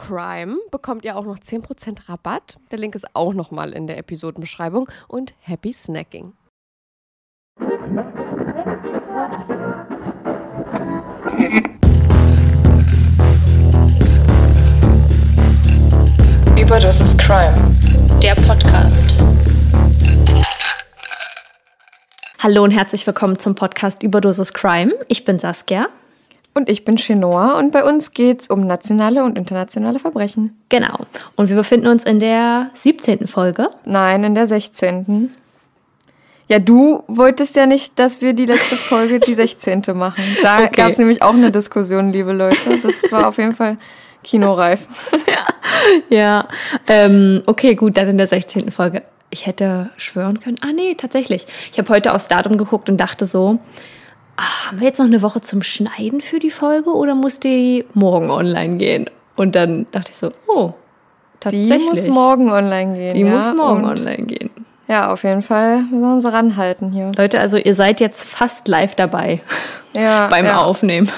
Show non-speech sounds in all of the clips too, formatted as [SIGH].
CRIME bekommt ihr auch noch 10% Rabatt. Der Link ist auch nochmal in der Episodenbeschreibung. Und happy snacking. Überdosis Crime, der Podcast. Hallo und herzlich willkommen zum Podcast Überdosis Crime. Ich bin Saskia. Und ich bin Chenoa und bei uns geht es um nationale und internationale Verbrechen. Genau. Und wir befinden uns in der 17. Folge. Nein, in der 16. Ja, du wolltest ja nicht, dass wir die letzte Folge die 16. machen. Da [LAUGHS] Okay. gab es nämlich auch eine Diskussion, liebe Leute. Das war auf jeden Fall kinoreif. [LAUGHS] Ja. Ähm, okay, gut, dann in der 16. Folge. Ich hätte schwören können. Ah, nee, tatsächlich. Ich habe heute aufs Datum geguckt und dachte so, ah, haben wir jetzt noch eine Woche zum Schneiden für die Folge oder muss die morgen online gehen? Und dann dachte ich so, oh, Die tatsächlich. muss morgen online gehen. Die ja, muss morgen online gehen. Ja, auf jeden Fall müssen wir uns ranhalten hier. Leute, also ihr seid jetzt fast live dabei [LAUGHS] Ja, [LAUGHS] beim ja. Aufnehmen.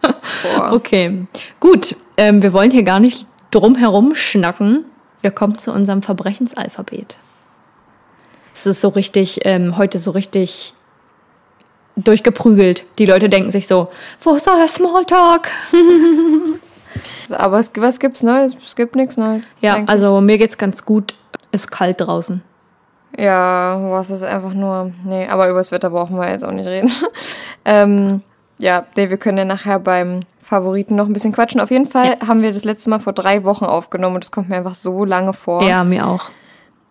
Boah. [LAUGHS] Okay, gut. Ähm, wir wollen hier gar nicht drum herum schnacken. Wir kommen zu unserem Verbrechensalphabet. Es ist so richtig, ähm, heute so richtig durchgeprügelt. Die Leute denken sich so, wo ist euer Smalltalk? [LAUGHS] Aber es, was gibt's Neues? Es gibt nichts Neues. Ja, eigentlich. also mir geht's ganz gut. Ist kalt draußen. Ja, was ist einfach nur. Nee, aber über das Wetter brauchen wir jetzt auch nicht reden. [LAUGHS] ähm, ja, nee, wir können ja nachher beim Favoriten noch ein bisschen quatschen. Auf jeden Fall haben wir das letzte Mal vor drei Wochen aufgenommen und es kommt mir einfach so lange vor. Ja, mir auch.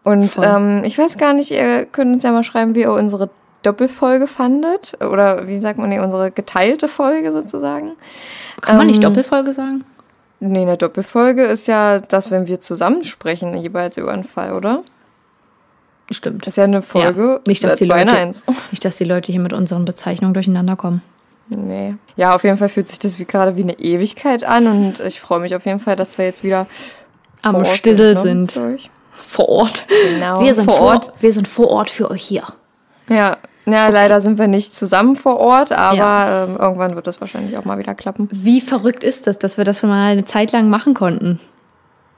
Und ähm, ich weiß gar nicht, ihr könnt uns ja mal schreiben, wie ihr unsere Doppelfolge fandet. Oder wie sagt man, nee, unsere geteilte Folge sozusagen. Kann man nicht Ähm, Doppelfolge sagen? Nee, eine Doppelfolge ist ja das, wenn wir zusammen sprechen, jeweils über einen Fall, oder? Stimmt. Das ist ja eine Folge. Ja, nicht, dass die Leute, eins. [LAUGHS] nicht, dass die Leute hier mit unseren Bezeichnungen durcheinander kommen. Nee. Ja, auf jeden Fall fühlt sich das wie gerade wie eine Ewigkeit an und ich freue mich auf jeden Fall, dass wir jetzt wieder Am vor Stissel ne, sind. mit euch. Vor Ort. Genau. Wir sind vor Ort. Wir sind vor Ort für euch hier. Ja. Ja, leider sind wir nicht zusammen vor Ort, aber Ja. ähm, irgendwann wird das wahrscheinlich auch mal wieder klappen. Wie verrückt ist das, dass wir das mal eine Zeit lang machen konnten?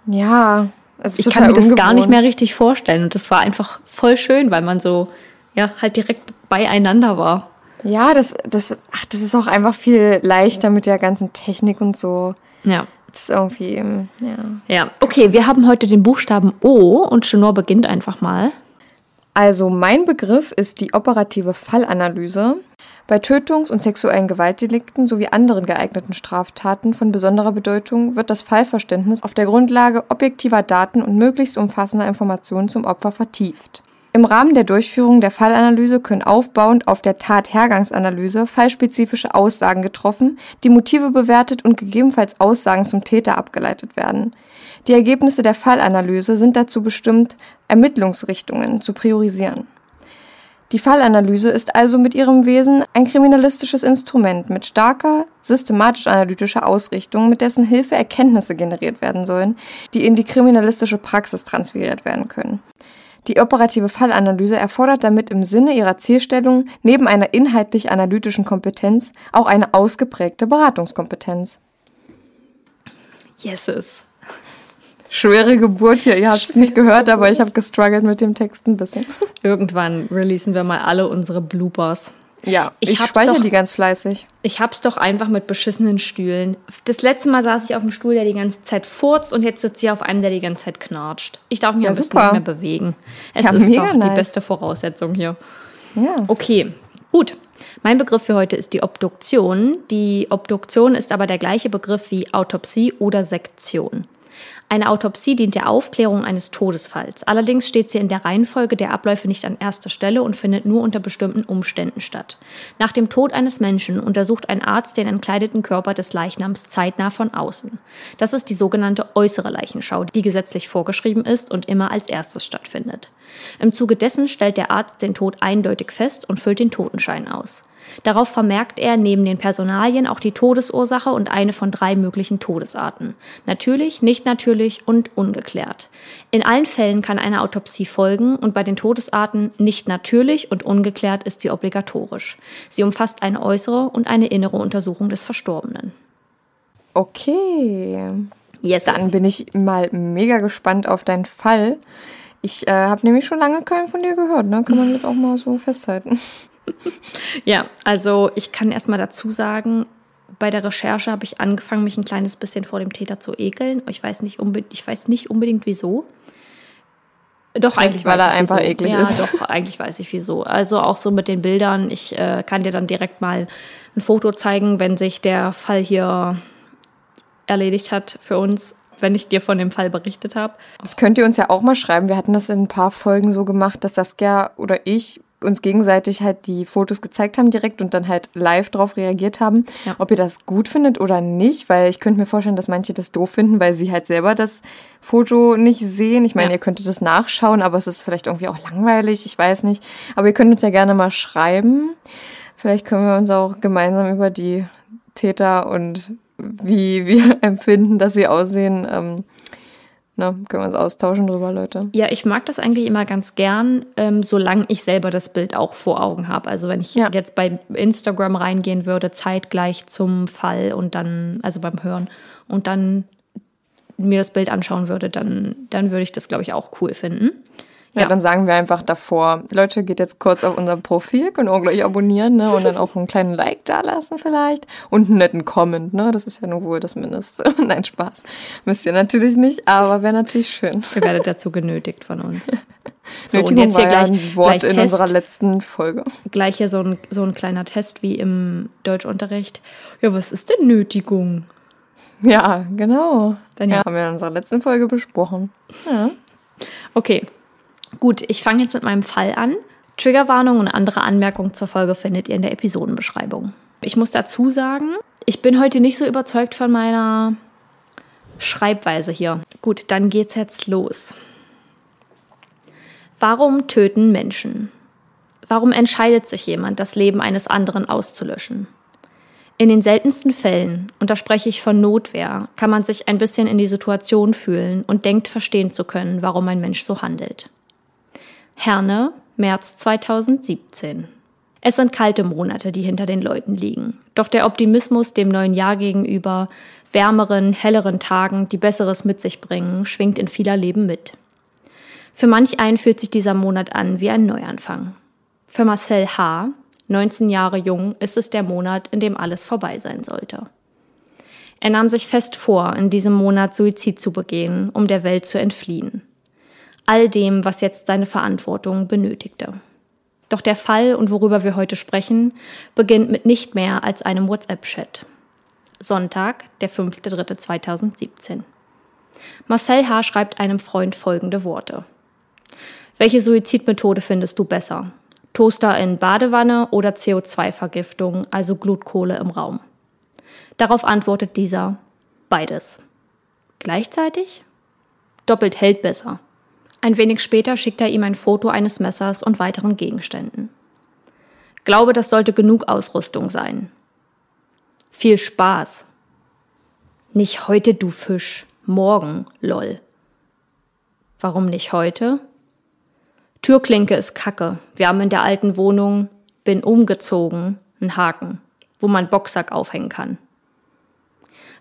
Ja, es ist Ich kann mir das gar nicht ungewohnt. mehr richtig vorstellen. Und das war einfach voll schön, weil man so, ja, halt direkt beieinander war. Ja, das, das, ach, das ist auch einfach viel leichter mit der ganzen Technik und so. Ja. Das ist irgendwie, ähm, ja. Ja. Okay, wir haben heute den Buchstaben O und Chenor beginnt einfach mal. Also mein Begriff ist die operative Fallanalyse. Bei Tötungs- und sexuellen Gewaltdelikten sowie anderen geeigneten Straftaten von besonderer Bedeutung wird das Fallverständnis auf der Grundlage objektiver Daten und möglichst umfassender Informationen zum Opfer vertieft. Im Rahmen der Durchführung der Fallanalyse können aufbauend auf der Tathergangsanalyse fallspezifische Aussagen getroffen, die Motive bewertet und gegebenenfalls Aussagen zum Täter abgeleitet werden. Die Ergebnisse der Fallanalyse sind dazu bestimmt, Ermittlungsrichtungen zu priorisieren. Die Fallanalyse ist also mit ihrem Wesen ein kriminalistisches Instrument mit starker, systematisch-analytischer Ausrichtung, mit dessen Hilfe Erkenntnisse generiert werden sollen, die in die kriminalistische Praxis transferiert werden können. Die operative Fallanalyse erfordert damit im Sinne ihrer Zielstellung neben einer inhaltlich-analytischen Kompetenz auch eine ausgeprägte Beratungskompetenz. Yeses. Schwere Geburt hier, ihr habt es nicht gehört, aber ich habe gestruggelt mit dem Text ein bisschen. [LAUGHS] Irgendwann releasen wir mal alle unsere Bloopers. Ja, Ich ich, speichere doch- die ganz fleißig. Ich hab's doch einfach mit beschissenen Stühlen. Das letzte Mal saß ich auf einem Stuhl, der die ganze Zeit furzt und jetzt sitze ich auf einem, der die ganze Zeit knatscht. Ich darf mich Ja, ein bisschen super. nicht mehr bewegen. Es Ja, ist mega doch die nice. beste Voraussetzung hier. Ja. Okay, gut. Mein Begriff für heute ist die Obduktion. Die Obduktion ist aber der gleiche Begriff wie Autopsie oder Sektion. Eine Autopsie dient der Aufklärung eines Todesfalls. Allerdings steht sie in der Reihenfolge der Abläufe nicht an erster Stelle und findet nur unter bestimmten Umständen statt. Nach dem Tod eines Menschen untersucht ein Arzt den entkleideten Körper des Leichnams zeitnah von außen. Das ist die sogenannte äußere Leichenschau, die gesetzlich vorgeschrieben ist und immer als erstes stattfindet. Im Zuge dessen stellt der Arzt den Tod eindeutig fest und füllt den Totenschein aus. Darauf vermerkt er neben den Personalien auch die Todesursache und eine von drei möglichen Todesarten. Natürlich, nicht natürlich und ungeklärt. In allen Fällen kann eine Autopsie folgen und bei den Todesarten nicht natürlich und ungeklärt ist sie obligatorisch. Sie umfasst eine äußere und eine innere Untersuchung des Verstorbenen. Okay. Yes. Dann bin ich mal mega gespannt auf deinen Fall. Ich äh, habe nämlich schon lange keinen von dir gehört, ne? Kann man jetzt auch mal so festhalten. [LAUGHS] [LAUGHS] Ja, also ich kann erstmal dazu sagen, bei der Recherche habe ich angefangen, mich ein kleines bisschen vor dem Täter zu ekeln. Ich weiß nicht, unbe ich weiß nicht unbedingt wieso. Doch, Vielleicht, eigentlich weil weiß er ich, einfach wieso. eklig ja, ist. doch, [LAUGHS] eigentlich weiß ich wieso. Also auch so mit den Bildern. Ich äh, kann dir dann direkt mal ein Foto zeigen, wenn sich der Fall hier erledigt hat für uns, wenn ich dir von dem Fall berichtet habe. Das könnt ihr uns ja auch mal schreiben. Wir hatten das in ein paar Folgen so gemacht, dass Saskia oder ich uns gegenseitig halt die Fotos gezeigt haben direkt und dann halt live drauf reagiert haben, Ja. ob ihr das gut findet oder nicht, weil ich könnte mir vorstellen, dass manche das doof finden, weil sie halt selber das Foto nicht sehen. Ich meine, Ja. ihr könntet das nachschauen, aber es ist vielleicht irgendwie auch langweilig, ich weiß nicht. Aber ihr könnt uns ja gerne mal schreiben. Vielleicht können wir uns auch gemeinsam über die Täter und wie wir [LAUGHS] empfinden, dass sie aussehen, ähm, ne, können wir uns austauschen drüber, Leute. Ja, ich mag das eigentlich immer ganz gern, ähm, solange ich selber das Bild auch vor Augen habe. Also wenn ich Ja. jetzt bei Instagram reingehen würde, zeitgleich zum Fall und dann, also beim Hören, und dann mir das Bild anschauen würde, dann, dann würde ich das, glaube ich, auch cool finden. Ja, Ja. dann sagen wir einfach davor, Leute, geht jetzt kurz auf unser Profil, können auch gleich abonnieren, ne? Und dann auch einen kleinen Like da lassen vielleicht. Und einen netten Comment, ne? Das ist ja nur wohl das Mindeste. [LAUGHS] Nein, Spaß. Müsst ihr natürlich nicht, aber wäre natürlich schön. Ihr werdet dazu genötigt von uns. [LAUGHS] So, und Nötigung jetzt hier war ja gleich, ein Wort gleich in Test. unserer letzten Folge. Gleich hier so ein, so ein kleiner Test wie im Deutschunterricht. Ja, was ist denn Nötigung? Ja, genau. Dann ja. Haben wir in unserer letzten Folge besprochen. Ja. Okay, gut, ich fange jetzt mit meinem Fall an. Triggerwarnung und andere Anmerkungen zur Folge findet ihr in der Episodenbeschreibung. Ich muss dazu sagen, ich bin heute nicht so überzeugt von meiner Schreibweise hier. Gut, dann geht's jetzt los. Warum töten Menschen? Warum entscheidet sich jemand, das Leben eines anderen auszulöschen? In den seltensten Fällen, und da spreche ich von Notwehr, kann man sich ein bisschen in die Situation fühlen und denkt verstehen zu können, warum ein Mensch so handelt. Herne, März 2017. Es sind kalte Monate, die hinter den Leuten liegen. Doch der Optimismus dem neuen Jahr gegenüber, wärmeren, helleren Tagen, die Besseres mit sich bringen, schwingt in vieler Leben mit. Für manch einen fühlt sich dieser Monat an wie ein Neuanfang. Für Marcel H., 19 Jahre jung, ist es der Monat, in dem alles vorbei sein sollte. Er nahm sich fest vor, in diesem Monat Suizid zu begehen, um der Welt zu entfliehen. All dem, was jetzt seine Verantwortung benötigte. Doch der Fall und worüber wir heute sprechen, beginnt mit nicht mehr als einem WhatsApp-Chat. Sonntag, der 5.3.2017. Marcel H. schreibt einem Freund folgende Worte. Welche Suizidmethode findest du besser? Toaster in Badewanne oder CO2-Vergiftung, also Glutkohle im Raum? Darauf antwortet dieser, beides. Gleichzeitig? Doppelt hält besser. Ein wenig später schickt er ihm ein Foto eines Messers und weiteren Gegenständen. Glaube, das sollte genug Ausrüstung sein. Viel Spaß. Nicht heute, du Fisch. Morgen, lol. Warum nicht heute? Türklinke ist kacke. Wir haben in der alten Wohnung, bin umgezogen, einen Haken, wo man Boxsack aufhängen kann.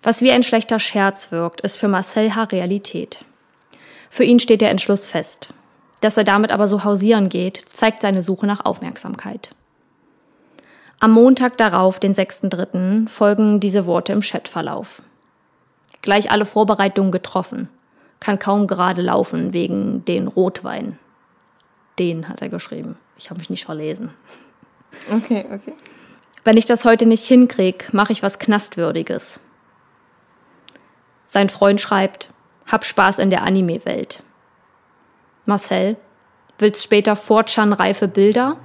Was wie ein schlechter Scherz wirkt, ist für Marcel H. Realität. Für ihn steht der Entschluss fest. Dass er damit aber so hausieren geht, zeigt seine Suche nach Aufmerksamkeit. Am Montag darauf, den 6.3., folgen diese Worte im Chatverlauf. Gleich alle Vorbereitungen getroffen. Kann kaum gerade laufen wegen den Rotwein. Den hat er geschrieben. Ich habe mich nicht verlesen. Okay, okay. Wenn ich das heute nicht hinkrieg, mache ich was Knastwürdiges. Sein Freund schreibt, hab Spaß in der Anime-Welt. Marcel, willst später Fortschan-reife Bilder?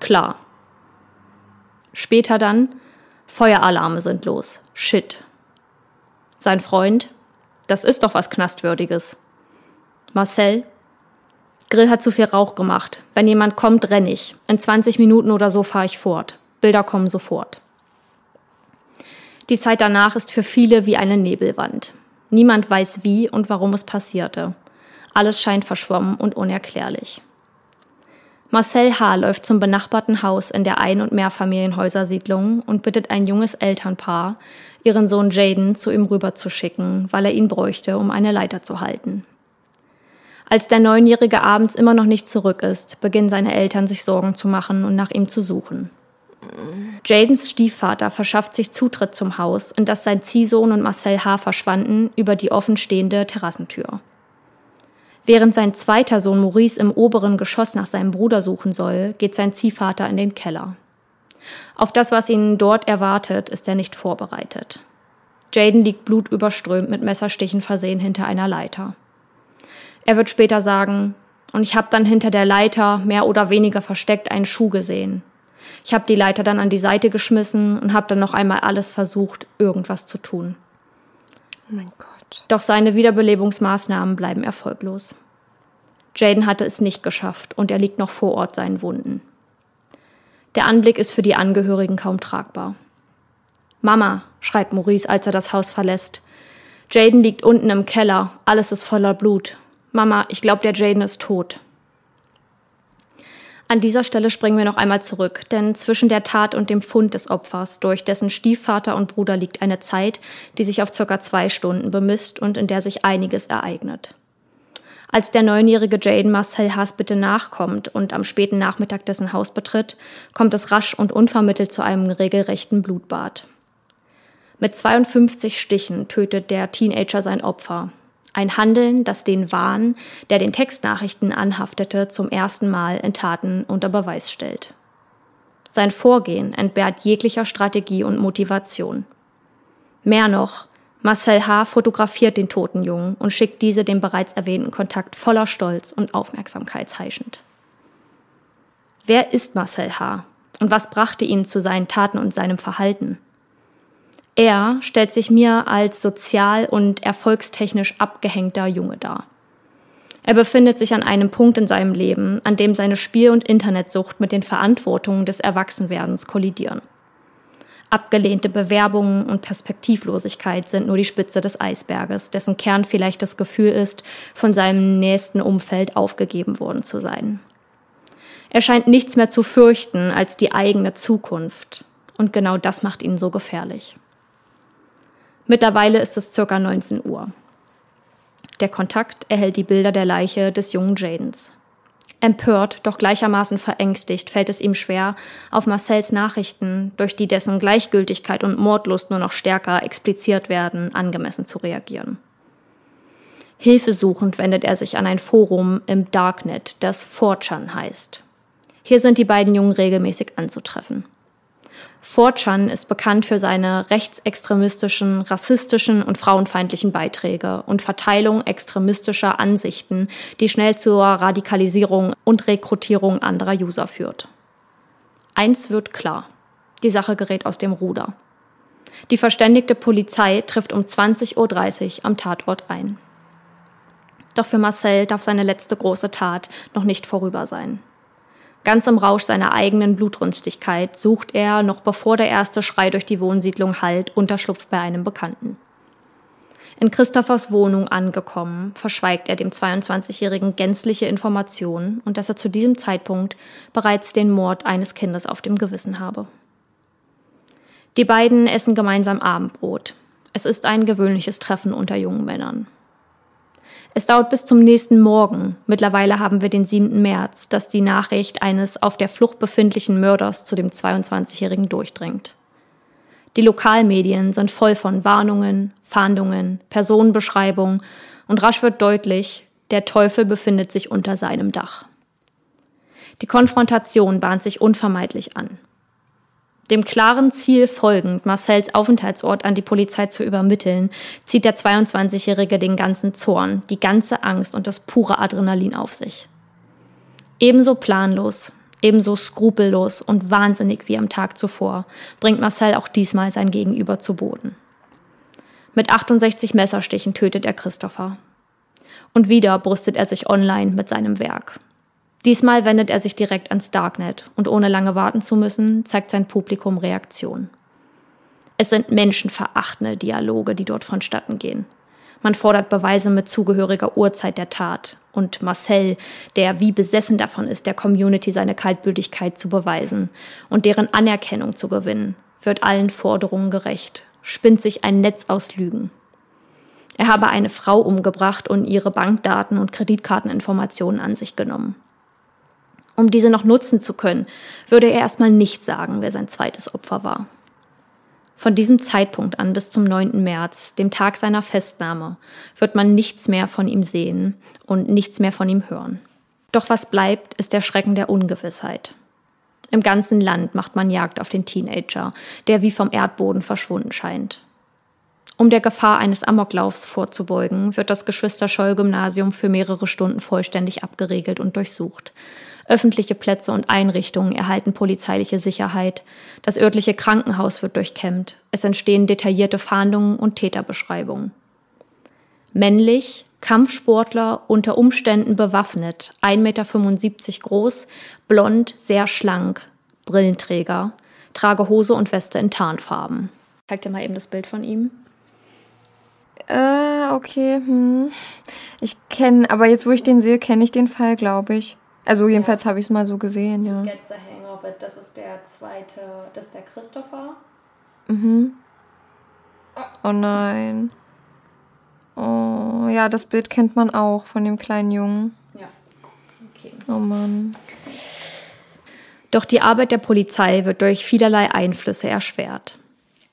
Klar. Später dann, Feueralarme sind los. Shit. Sein Freund, das ist doch was Knastwürdiges. Marcel, Grill hat zu viel Rauch gemacht. Wenn jemand kommt, renn ich. In 20 Minuten oder so fahre ich fort. Bilder kommen sofort. Die Zeit danach ist für viele wie eine Nebelwand. Niemand weiß wie und warum es passierte. Alles scheint verschwommen und unerklärlich. Marcel H. läuft zum benachbarten Haus in der Ein- und Mehrfamilienhäusersiedlung und bittet ein junges Elternpaar, ihren Sohn Jaden zu ihm rüberzuschicken, weil er ihn bräuchte, um eine Leiter zu halten. Als der Neunjährige abends immer noch nicht zurück ist, beginnen seine Eltern sich Sorgen zu machen und nach ihm zu suchen. Jadens Stiefvater verschafft sich Zutritt zum Haus, in das sein Ziehsohn und Marcel H. verschwanden, über die offenstehende Terrassentür. Während sein zweiter Sohn Maurice im oberen Geschoss nach seinem Bruder suchen soll, geht sein Ziehvater in den Keller. Auf das, was ihn dort erwartet, ist er nicht vorbereitet. Jaden liegt blutüberströmt mit Messerstichen versehen hinter einer Leiter. Er wird später sagen, und ich habe dann hinter der Leiter mehr oder weniger versteckt einen Schuh gesehen. Ich habe die Leiter dann an die Seite geschmissen und habe dann noch einmal alles versucht, irgendwas zu tun. Oh mein Gott. Doch seine Wiederbelebungsmaßnahmen bleiben erfolglos. Jaden hatte es nicht geschafft und er liegt noch vor Ort seinen Wunden. Der Anblick ist für die Angehörigen kaum tragbar. Mama, schreit Maurice, als er das Haus verlässt. Jaden liegt unten im Keller, alles ist voller Blut. Mama, ich glaube, der Jaden ist tot. An dieser Stelle springen wir noch einmal zurück, denn zwischen der Tat und dem Fund des Opfers durch dessen Stiefvater und Bruder liegt eine Zeit, die sich auf circa zwei Stunden bemisst und in der sich einiges ereignet. Als der neunjährige Jaden Marcel Haas bitte nachkommt und am späten Nachmittag dessen Haus betritt, kommt es rasch und unvermittelt zu einem regelrechten Blutbad. Mit 52 Stichen tötet der Teenager sein Opfer. Ein Handeln, das den Wahn, der den Textnachrichten anhaftete, zum ersten Mal in Taten unter Beweis stellt. Sein Vorgehen entbehrt jeglicher Strategie und Motivation. Mehr noch, Marcel H. fotografiert den toten Jungen und schickt diese dem bereits erwähnten Kontakt voller Stolz und Aufmerksamkeit heischend. Wer ist Marcel H. und was brachte ihn zu seinen Taten und seinem Verhalten? Er stellt sich mir als sozial und erfolgstechnisch abgehängter Junge dar. Er befindet sich an einem Punkt in seinem Leben, an dem seine Spiel- und Internetsucht mit den Verantwortungen des Erwachsenwerdens kollidieren. Abgelehnte Bewerbungen und Perspektivlosigkeit sind nur die Spitze des Eisberges, dessen Kern vielleicht das Gefühl ist, von seinem nächsten Umfeld aufgegeben worden zu sein. Er scheint nichts mehr zu fürchten als die eigene Zukunft. Und genau das macht ihn so gefährlich. Mittlerweile ist es circa 19 Uhr. Der Kontakt erhält die Bilder der Leiche des jungen Jadens. Empört, doch gleichermaßen verängstigt, fällt es ihm schwer, auf Marcells Nachrichten, durch die dessen Gleichgültigkeit und Mordlust nur noch stärker expliziert werden, angemessen zu reagieren. Hilfesuchend wendet er sich an ein Forum im Darknet, das 4chan heißt. Hier sind die beiden Jungen regelmäßig anzutreffen. 4chan ist bekannt für seine rechtsextremistischen, rassistischen und frauenfeindlichen Beiträge und Verteilung extremistischer Ansichten, die schnell zur Radikalisierung und Rekrutierung anderer User führt. Eins wird klar. Die Sache gerät aus dem Ruder. Die verständigte Polizei trifft um 20.30 Uhr am Tatort ein. Doch für Marcel darf seine letzte große Tat noch nicht vorüber sein. Ganz im Rausch seiner eigenen Blutrünstigkeit sucht er, noch bevor der erste Schrei durch die Wohnsiedlung hallt, Unterschlupf bei einem Bekannten. In Christophers Wohnung angekommen, verschweigt er dem 22-Jährigen gänzliche Informationen und dass er zu diesem Zeitpunkt bereits den Mord eines Kindes auf dem Gewissen habe. Die beiden essen gemeinsam Abendbrot. Es ist ein gewöhnliches Treffen unter jungen Männern. Es dauert bis zum nächsten Morgen, mittlerweile haben wir den 7. März, dass die Nachricht eines auf der Flucht befindlichen Mörders zu dem 22-Jährigen durchdringt. Die Lokalmedien sind voll von Warnungen, Fahndungen, Personenbeschreibungen und rasch wird deutlich, der Teufel befindet sich unter seinem Dach. Die Konfrontation bahnt sich unvermeidlich an. Dem klaren Ziel folgend, Marcells Aufenthaltsort an die Polizei zu übermitteln, zieht der 22-Jährige den ganzen Zorn, die ganze Angst und das pure Adrenalin auf sich. Ebenso planlos, ebenso skrupellos und wahnsinnig wie am Tag zuvor bringt Marcel auch diesmal sein Gegenüber zu Boden. Mit 68 Messerstichen tötet er Christopher. Und wieder brüstet er sich online mit seinem Werk. Diesmal wendet er sich direkt ans Darknet und ohne lange warten zu müssen, zeigt sein Publikum Reaktion. Es sind menschenverachtende Dialoge, die dort vonstatten gehen. Man fordert Beweise mit zugehöriger Uhrzeit der Tat. Und Marcel, der wie besessen davon ist, der Community seine Kaltblütigkeit zu beweisen und deren Anerkennung zu gewinnen, wird allen Forderungen gerecht, spinnt sich ein Netz aus Lügen. Er habe eine Frau umgebracht und ihre Bankdaten und Kreditkarteninformationen an sich genommen. Um diese noch nutzen zu können, würde er erstmal nicht sagen, wer sein zweites Opfer war. Von diesem Zeitpunkt an bis zum 9. März, dem Tag seiner Festnahme, wird man nichts mehr von ihm sehen und nichts mehr von ihm hören. Doch was bleibt, ist der Schrecken der Ungewissheit. Im ganzen Land macht man Jagd auf den Teenager, der wie vom Erdboden verschwunden scheint. Um der Gefahr eines Amoklaufs vorzubeugen, wird das Geschwister-Scholl-Gymnasium für mehrere Stunden vollständig abgeregelt und durchsucht. Öffentliche Plätze und Einrichtungen erhalten polizeiliche Sicherheit. Das örtliche Krankenhaus wird durchkämmt. Es entstehen detaillierte Fahndungen und Täterbeschreibungen. Männlich, Kampfsportler, unter Umständen bewaffnet, 1,75 Meter groß, blond, sehr schlank, Brillenträger, trage Hose und Weste in Tarnfarben. Zeig dir mal eben das Bild von ihm. Äh, okay. Hm. Ich kenne, aber jetzt, wo ich den sehe, kenne ich den Fall, glaube ich. Also jedenfalls ja. habe ich es mal so gesehen, ja. Get the hang of it. Das ist der zweite, das ist der Christopher. Mhm. Oh nein. Oh, ja, das Bild kennt man auch von dem kleinen Jungen. Ja. Okay. Oh Mann. Doch die Arbeit der Polizei wird durch vielerlei Einflüsse erschwert.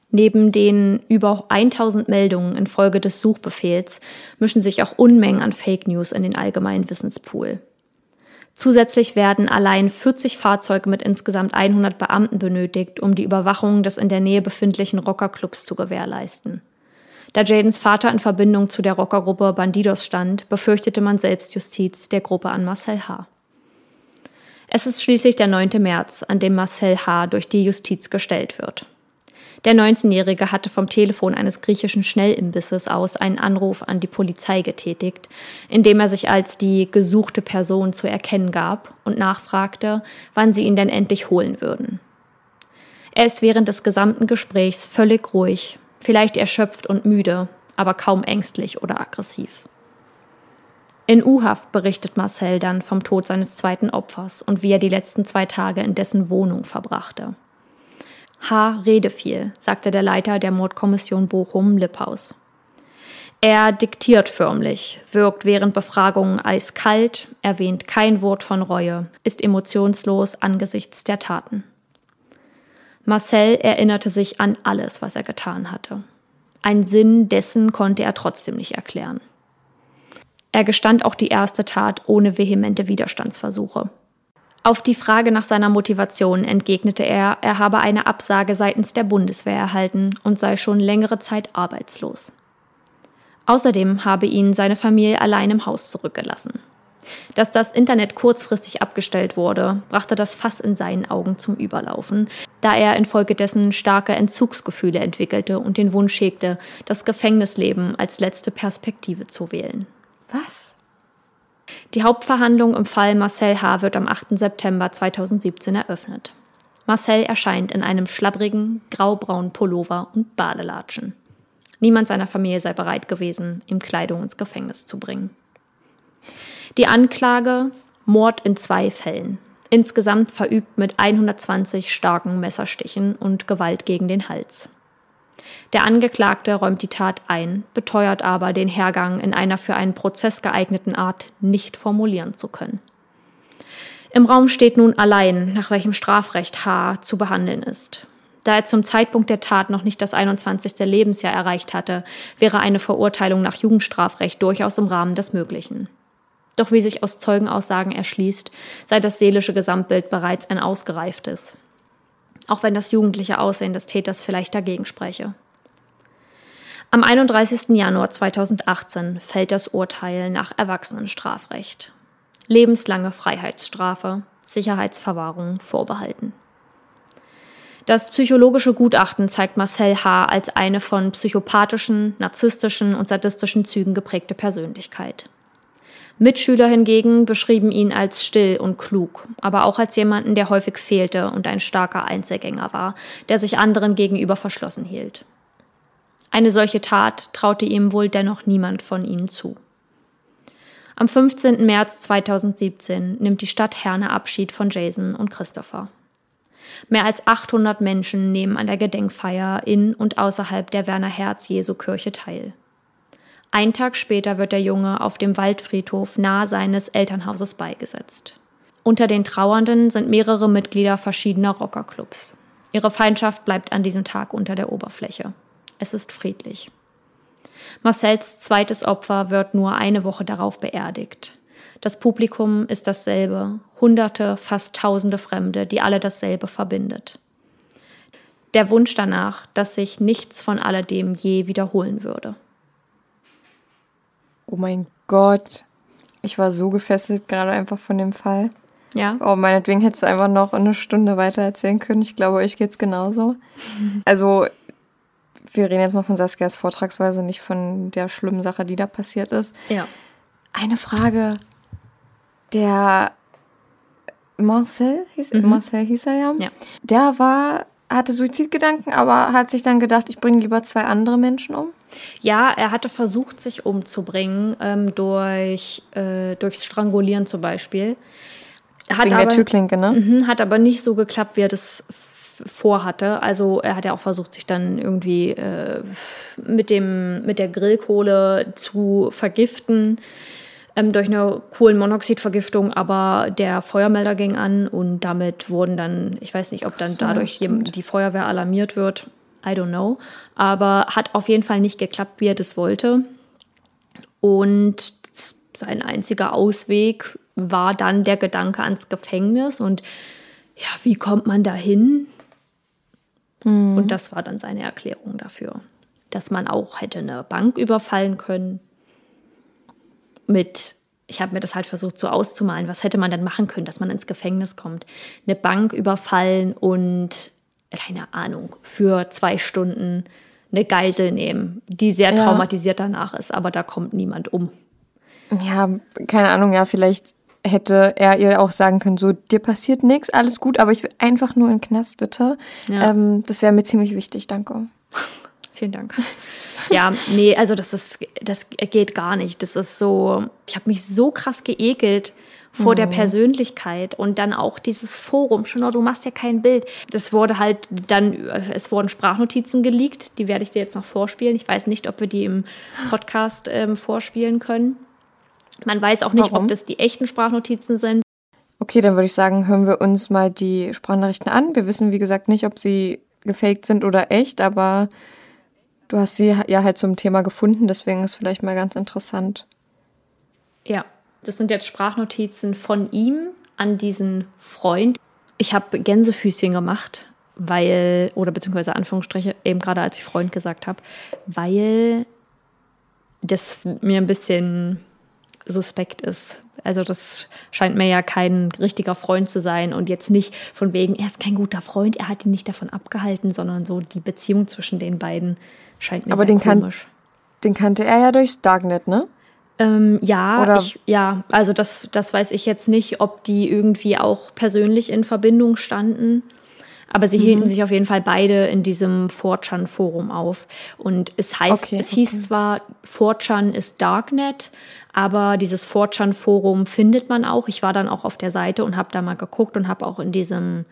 Neben den über 1000 Meldungen infolge des Suchbefehls mischen sich auch Unmengen an Fake News in den allgemeinen Wissenspool. Zusätzlich werden allein 40 Fahrzeuge mit insgesamt 100 Beamten benötigt, um die Überwachung des in der Nähe befindlichen Rockerclubs zu gewährleisten. Da Jadens Vater in Verbindung zu der Rockergruppe Bandidos stand, befürchtete man Selbstjustiz der Gruppe an Marcel H. Es ist schließlich der 9. März, an dem Marcel H. durch die Justiz gestellt wird. Der 19-Jährige hatte vom Telefon eines griechischen Schnellimbisses aus einen Anruf an die Polizei getätigt, indem er sich als die gesuchte Person zu erkennen gab und nachfragte, wann sie ihn denn endlich holen würden. Er ist während des gesamten Gesprächs völlig ruhig, vielleicht erschöpft und müde, aber kaum ängstlich oder aggressiv. In U-Haft berichtet Marcel dann vom Tod seines zweiten Opfers und wie er die letzten zwei Tage in dessen Wohnung verbrachte. H. rede viel, sagte der Leiter der Mordkommission Bochum Lippaus. Er diktiert förmlich, wirkt während Befragungen eiskalt, erwähnt kein Wort von Reue, ist emotionslos angesichts der Taten. Marcel erinnerte sich an alles, was er getan hatte. Ein Sinn dessen konnte er trotzdem nicht erklären. Er gestand auch die erste Tat ohne vehemente Widerstandsversuche. Auf die Frage nach seiner Motivation entgegnete er, er habe eine Absage seitens der Bundeswehr erhalten und sei schon längere Zeit arbeitslos. Außerdem habe ihn seine Familie allein im Haus zurückgelassen. Dass das Internet kurzfristig abgestellt wurde, brachte das Fass in seinen Augen zum Überlaufen, da er infolgedessen starke Entzugsgefühle entwickelte und den Wunsch hegte, das Gefängnisleben als letzte Perspektive zu wählen. Was? Die Hauptverhandlung im Fall Marcel H. wird am 8. September 2017 eröffnet. Marcel erscheint in einem schlabbrigen, graubraunen Pullover und Badelatschen. Niemand seiner Familie sei bereit gewesen, ihm Kleidung ins Gefängnis zu bringen. Die Anklage Mord in zwei Fällen, insgesamt verübt mit 120 starken Messerstichen und Gewalt gegen den Hals. Der Angeklagte räumt die Tat ein, beteuert aber, den Hergang in einer für einen Prozess geeigneten Art nicht formulieren zu können. Im Raum steht nun allein, nach welchem Strafrecht H. zu behandeln ist. Da er zum Zeitpunkt der Tat noch nicht das 21. Lebensjahr erreicht hatte, wäre eine Verurteilung nach Jugendstrafrecht durchaus im Rahmen des Möglichen. Doch wie sich aus Zeugenaussagen erschließt, sei das seelische Gesamtbild bereits ein ausgereiftes auch wenn das jugendliche Aussehen des Täters vielleicht dagegen spreche. Am 31. Januar 2018 fällt das Urteil nach Erwachsenenstrafrecht. Lebenslange Freiheitsstrafe, Sicherheitsverwahrung vorbehalten. Das psychologische Gutachten zeigt Marcel H. als eine von psychopathischen, narzisstischen und sadistischen Zügen geprägte Persönlichkeit. Mitschüler hingegen beschrieben ihn als still und klug, aber auch als jemanden, der häufig fehlte und ein starker Einzelgänger war, der sich anderen gegenüber verschlossen hielt. Eine solche Tat traute ihm wohl dennoch niemand von ihnen zu. Am 15. März 2017 nimmt die Stadt Herne Abschied von Jason und Christopher. Mehr als 800 Menschen nehmen an der Gedenkfeier in und außerhalb der Werner Herz Jesu Kirche teil. Ein Tag später wird der Junge auf dem Waldfriedhof nahe seines Elternhauses beigesetzt. Unter den Trauernden sind mehrere Mitglieder verschiedener Rockerclubs. Ihre Feindschaft bleibt an diesem Tag unter der Oberfläche. Es ist friedlich. Marcells zweites Opfer wird nur eine Woche darauf beerdigt. Das Publikum ist dasselbe, Hunderte, fast Tausende Fremde, die alle dasselbe verbindet. Der Wunsch danach, dass sich nichts von alledem je wiederholen würde. Oh mein Gott. Ich war so gefesselt gerade einfach von dem Fall. Ja. Oh, meinetwegen hättest du einfach noch eine Stunde weiter erzählen können. Ich glaube, euch geht's genauso. [LAUGHS] Also, wir reden jetzt mal von Saskias Vortragsweise, nicht von der schlimmen Sache, die da passiert ist. Ja. Eine Frage. Der Marcel hieß, Mhm. Marcel hieß er ja. Ja. Der war, hatte Suizidgedanken, aber hat sich dann gedacht, ich bringe lieber zwei andere Menschen um. Ja, er hatte versucht, sich umzubringen, ähm, durch, äh, durchs Strangulieren zum Beispiel. Hat Wegen aber, der Türklinke, ne? Mhm, hat aber nicht so geklappt, wie er das vorhatte. Also er hat ja auch versucht, sich dann irgendwie äh, mit, dem, mit der Grillkohle zu vergiften ähm, durch eine Kohlenmonoxidvergiftung, aber der Feuermelder ging an und damit wurden dann, ich weiß nicht, ob dann so, dadurch die Feuerwehr alarmiert wird. I don't know. Aber hat auf jeden Fall nicht geklappt, wie er das wollte. Und sein einziger Ausweg war dann der Gedanke ans Gefängnis und ja, wie kommt man da hin? Mhm. Und das war dann seine Erklärung dafür, dass man auch hätte eine Bank überfallen können. Mit, ich habe mir das halt versucht so auszumalen, was hätte man dann machen können, dass man ins Gefängnis kommt. Eine Bank überfallen und, keine Ahnung, für zwei Stunden eine Geisel nehmen, die sehr ja. traumatisiert danach ist, aber da kommt niemand um. Ja, keine Ahnung, ja, vielleicht hätte er ihr auch sagen können, so, dir passiert nichts, alles gut, aber ich will einfach nur in den Knast, bitte. Ja. Ähm, das wäre mir ziemlich wichtig, danke. [LAUGHS] Vielen Dank. Ja, nee, also das ist, das geht gar nicht. Das ist so, ich habe mich so krass geekelt vor mhm. der Persönlichkeit und dann auch dieses Forum. Schon, du machst ja kein Bild. Das wurde halt dann, es wurden Sprachnotizen geleakt, die werde ich dir jetzt noch vorspielen. Ich weiß nicht, ob wir die im Podcast ähm, vorspielen können. Man weiß auch nicht, Warum? ob das die echten Sprachnotizen sind. Okay, dann würde ich sagen, hören wir uns mal die Sprachnachrichten an. Wir wissen, wie gesagt, nicht, ob sie gefaked sind oder echt, aber du hast sie ja halt zum Thema gefunden, deswegen ist vielleicht mal ganz interessant. Ja, das sind jetzt Sprachnotizen von ihm an diesen Freund. Ich habe Gänsefüßchen gemacht, weil, oder beziehungsweise Anführungsstriche, eben gerade als ich Freund gesagt habe, weil das mir ein bisschen suspekt ist. Also das scheint mir ja kein richtiger Freund zu sein und jetzt nicht von wegen, er ist kein guter Freund, er hat ihn nicht davon abgehalten, sondern so die Beziehung zwischen den beiden scheint mir Aber sehr den komisch. Kan den kannte er ja durchs Darknet, ne? Ähm, ja, ich, ja, also das, das weiß ich jetzt nicht, ob die irgendwie auch persönlich in Verbindung standen. Aber sie mhm. hielten sich auf jeden Fall beide in diesem 4chan-Forum auf. Und es heißt, okay, es hieß okay. zwar, 4chan ist Darknet, aber dieses 4chan-Forum findet man auch. Ich war dann auch auf der Seite und habe da mal geguckt und habe auch in diesem,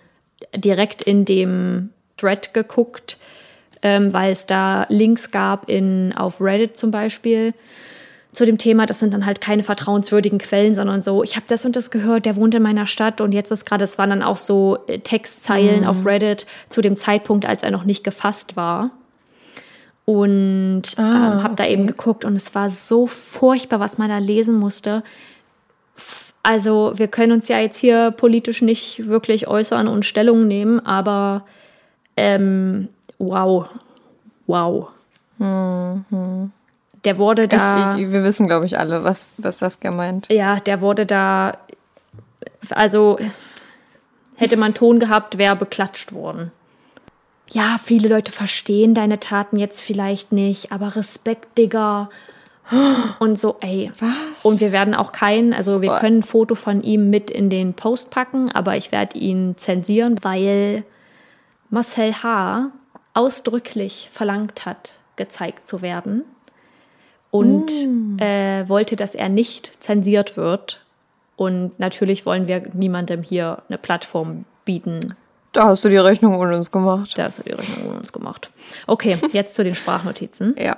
direkt in dem Thread geguckt, ähm, weil es da Links gab in, auf Reddit zum Beispiel zu dem Thema. Das sind dann halt keine vertrauenswürdigen Quellen, sondern so, ich habe das und das gehört, der wohnt in meiner Stadt und jetzt ist gerade, es waren dann auch so äh, Textzeilen mhm. auf Reddit zu dem Zeitpunkt, als er noch nicht gefasst war. Und ah, ähm, habe okay. da eben geguckt und es war so furchtbar, was man da lesen musste. Also wir können uns ja jetzt hier politisch nicht wirklich äußern und Stellung nehmen, aber ähm, wow, wow. Mhm. Der wurde da. Ich, ich, wir wissen, glaube ich, alle, was, was das gemeint. Ja, der wurde da. Also hätte man Ton gehabt, wäre beklatscht worden ja, viele Leute verstehen deine Taten jetzt vielleicht nicht, aber Respekt, Digga. Und so, ey. Was? Und wir werden auch keinen, also wir Boah. können ein Foto von ihm mit in den Post packen, aber ich werde ihn zensieren, weil Marcel H. ausdrücklich verlangt hat, gezeigt zu werden. Und mm. äh, wollte, dass er nicht zensiert wird. Und natürlich wollen wir niemandem hier eine Plattform bieten, da hast du die Rechnung ohne uns gemacht. Da hast du die Rechnung ohne uns gemacht. Okay, jetzt zu den Sprachnotizen. [LAUGHS] Ja.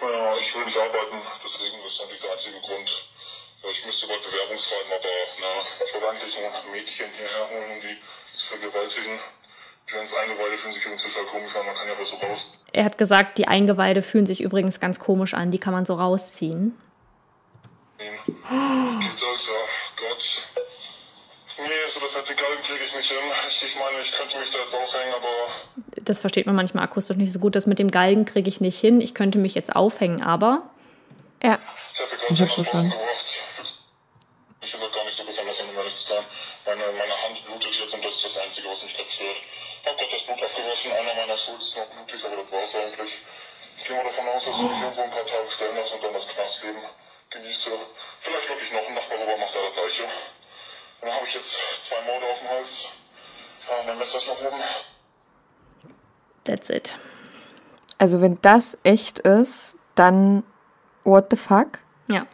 Ja, ich will nicht arbeiten, deswegen ist natürlich der einzige Grund. Ich müsste bald Bewerbung schreiben, aber na, ich wollte eigentlich ein Mädchen hierher holen, um die zu vergewaltigen. Jens Eingeweide fühlen sich übrigens total komisch an, man kann ja was so raus. Er hat gesagt, die Eingeweide fühlen sich übrigens ganz komisch an, die kann man so rausziehen. Geht Alter, Gott. Nee, so das Vertikal kriege ich nicht hin. Ich, ich meine, ich könnte mich da jetzt aufhängen, aber. Das versteht man manchmal akustisch nicht so gut. Das mit dem Galgen kriege ich nicht hin. Ich könnte mich jetzt aufhängen, aber. Ja. Ich habe verstanden. Ich habe gar nicht so besonders, um ehrlich zu sein. Meine, meine Hand blutet jetzt und das ist das Einzige, was mich gerade stört. Ich habe gerade das Blut abgewaschen. Einer meiner Schulter ist noch blutig, aber das war es eigentlich. Ich gehe mal davon aus, dass ich mich irgendwo ein paar Tage stellen lasse und dann das Knastleben genieße. Vielleicht wirklich noch ein Nachbar rüber macht da das Gleiche. Dann habe ich jetzt zwei Morde auf dem Hals. Ja, dann lässt das noch oben. That's it. Also wenn das echt ist, dann what the fuck? Ja.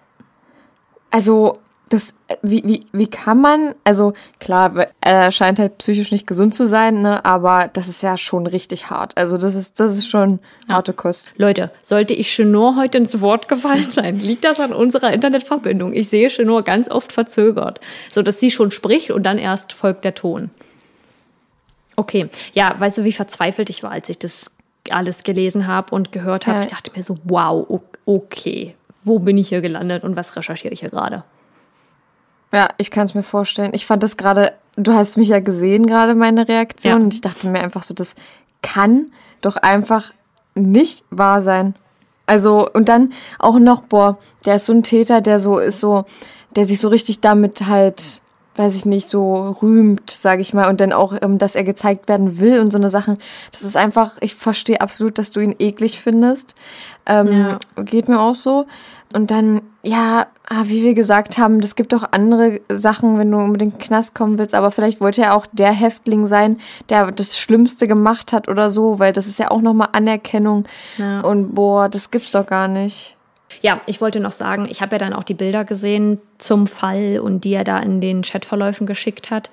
Also das wie, wie, wie kann man, also klar, er scheint halt psychisch nicht gesund zu sein, ne, aber das ist ja schon richtig hart. Also das ist, das ist schon harte Kost. Leute, sollte ich Chenor heute ins Wort gefallen sein, liegt das an unserer Internetverbindung. Ich sehe Chenor ganz oft verzögert, so dass sie schon spricht und dann erst folgt der Ton. Okay, ja, weißt du, wie verzweifelt ich war, als ich das alles gelesen habe und gehört habe? Ja. Ich dachte mir so, wow, okay, wo bin ich hier gelandet und was recherchiere ich hier gerade? Ja, ich kann es mir vorstellen. Ich fand das gerade, du hast mich ja gesehen gerade, meine Reaktion. Ja. Und ich dachte mir einfach so, das kann doch einfach nicht wahr sein. Also, und dann auch noch, boah, der ist so ein Täter, der so ist so, der sich so richtig damit halt, weiß ich nicht, so rühmt, sage ich mal, und dann auch, ähm, dass er gezeigt werden will und so eine Sachen. Das ist einfach, ich verstehe absolut, dass du ihn eklig findest. Ähm, Geht mir auch so. Und dann, ja, ah, wie wir gesagt haben, das gibt auch andere Sachen, wenn du unbedingt in den Knast kommen willst, aber vielleicht wollte er auch der Häftling sein, der das Schlimmste gemacht hat oder so, weil das ist ja auch nochmal Anerkennung. Ja. Und boah, das gibt's doch gar nicht. Ja, ich wollte noch sagen, ich habe ja dann auch die Bilder gesehen zum Fall und die er da in den Chatverläufen geschickt hat.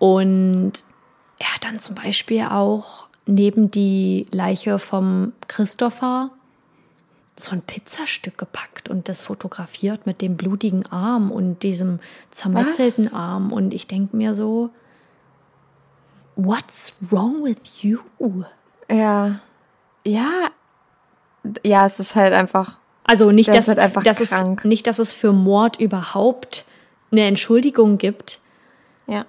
Und er hat dann zum Beispiel auch neben die Leiche vom Christopher so ein Pizzastück gepackt und das fotografiert mit dem blutigen Arm und diesem zermetzelten Was? Arm. Und ich denke mir so, what's wrong with you? Ja. Ja. Ja, es ist halt einfach. Also nicht, Das dass, halt einfach dass es, krank. nicht, dass es für Mord überhaupt eine Entschuldigung gibt. Ja.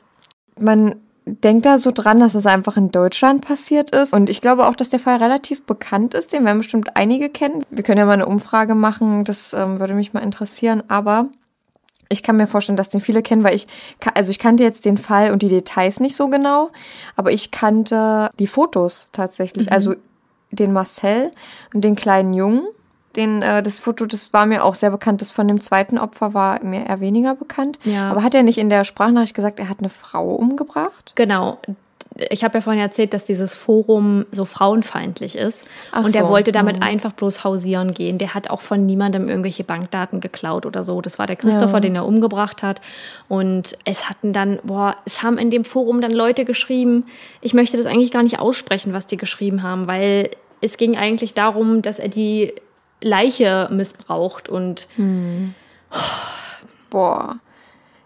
Man denkt da so dran, dass es einfach in Deutschland passiert ist. Und ich glaube auch, dass der Fall relativ bekannt ist. Den werden bestimmt einige kennen. Wir können ja mal eine Umfrage machen. Das ähm, würde mich mal interessieren. Aber ich kann mir vorstellen, dass den viele kennen, weil ich, also ich kannte jetzt den Fall und die Details nicht so genau. Aber ich kannte die Fotos tatsächlich. Also den Marcel und den kleinen Jungen. Den, äh, das Foto, das war mir auch sehr bekannt. Das von dem zweiten Opfer war mir eher weniger bekannt. Ja. Aber hat er nicht in der Sprachnachricht gesagt, er hat eine Frau umgebracht? Genau. Ich habe ja vorhin erzählt, dass dieses Forum so frauenfeindlich ist. Ach und er so, wollte damit mhm. einfach bloß hausieren gehen. Der hat auch von niemandem irgendwelche Bankdaten geklaut oder so. Das war der Christopher, den er umgebracht hat. Und es hatten dann, boah, es haben in dem Forum dann Leute geschrieben. Ich möchte das eigentlich gar nicht aussprechen, was die geschrieben haben, weil es ging eigentlich darum, dass er die Leiche missbraucht und Boah.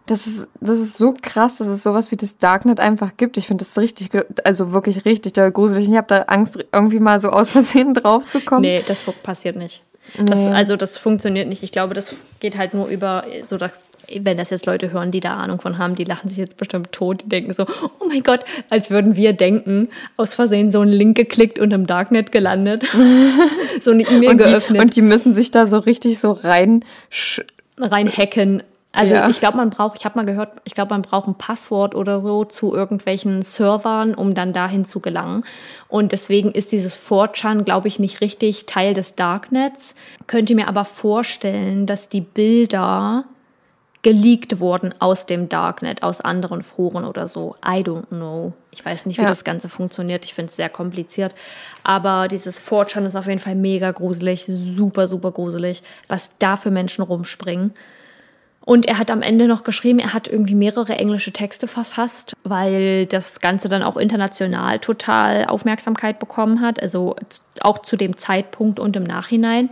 Das ist, das ist so krass, dass es sowas wie das Darknet einfach gibt. Ich finde das richtig, also wirklich richtig gruselig. Ich habe da Angst, irgendwie mal so aus Versehen drauf zu kommen. Nee, das passiert nicht. Das, Nee. also das funktioniert nicht. Ich glaube, das geht halt nur über, so dass, wenn das jetzt Leute hören, die da Ahnung von haben, die lachen sich jetzt bestimmt tot, die denken so, oh mein Gott, als würden wir denken, aus Versehen so einen Link geklickt und im Darknet gelandet. [LAUGHS] so eine E-Mail die, geöffnet, und die müssen sich da so richtig so rein. reinhacken. Also Ja. ich glaube, man braucht, ich habe mal gehört, ich glaube, man braucht ein Passwort oder so zu irgendwelchen Servern, um dann dahin zu gelangen. Und deswegen ist dieses 4chan, glaube ich, nicht richtig Teil des Darknets. Könnte mir aber vorstellen, dass die Bilder geleakt wurden aus dem Darknet, aus anderen Foren oder so. I don't know. Ich weiß nicht, wie Ja. das Ganze funktioniert. Ich finde es sehr kompliziert. Aber dieses 4chan ist auf jeden Fall mega gruselig, super, super gruselig, was da für Menschen rumspringen. Und er hat am Ende noch geschrieben, er hat irgendwie mehrere englische Texte verfasst, weil das Ganze dann auch international total Aufmerksamkeit bekommen hat, also auch zu dem Zeitpunkt und im Nachhinein.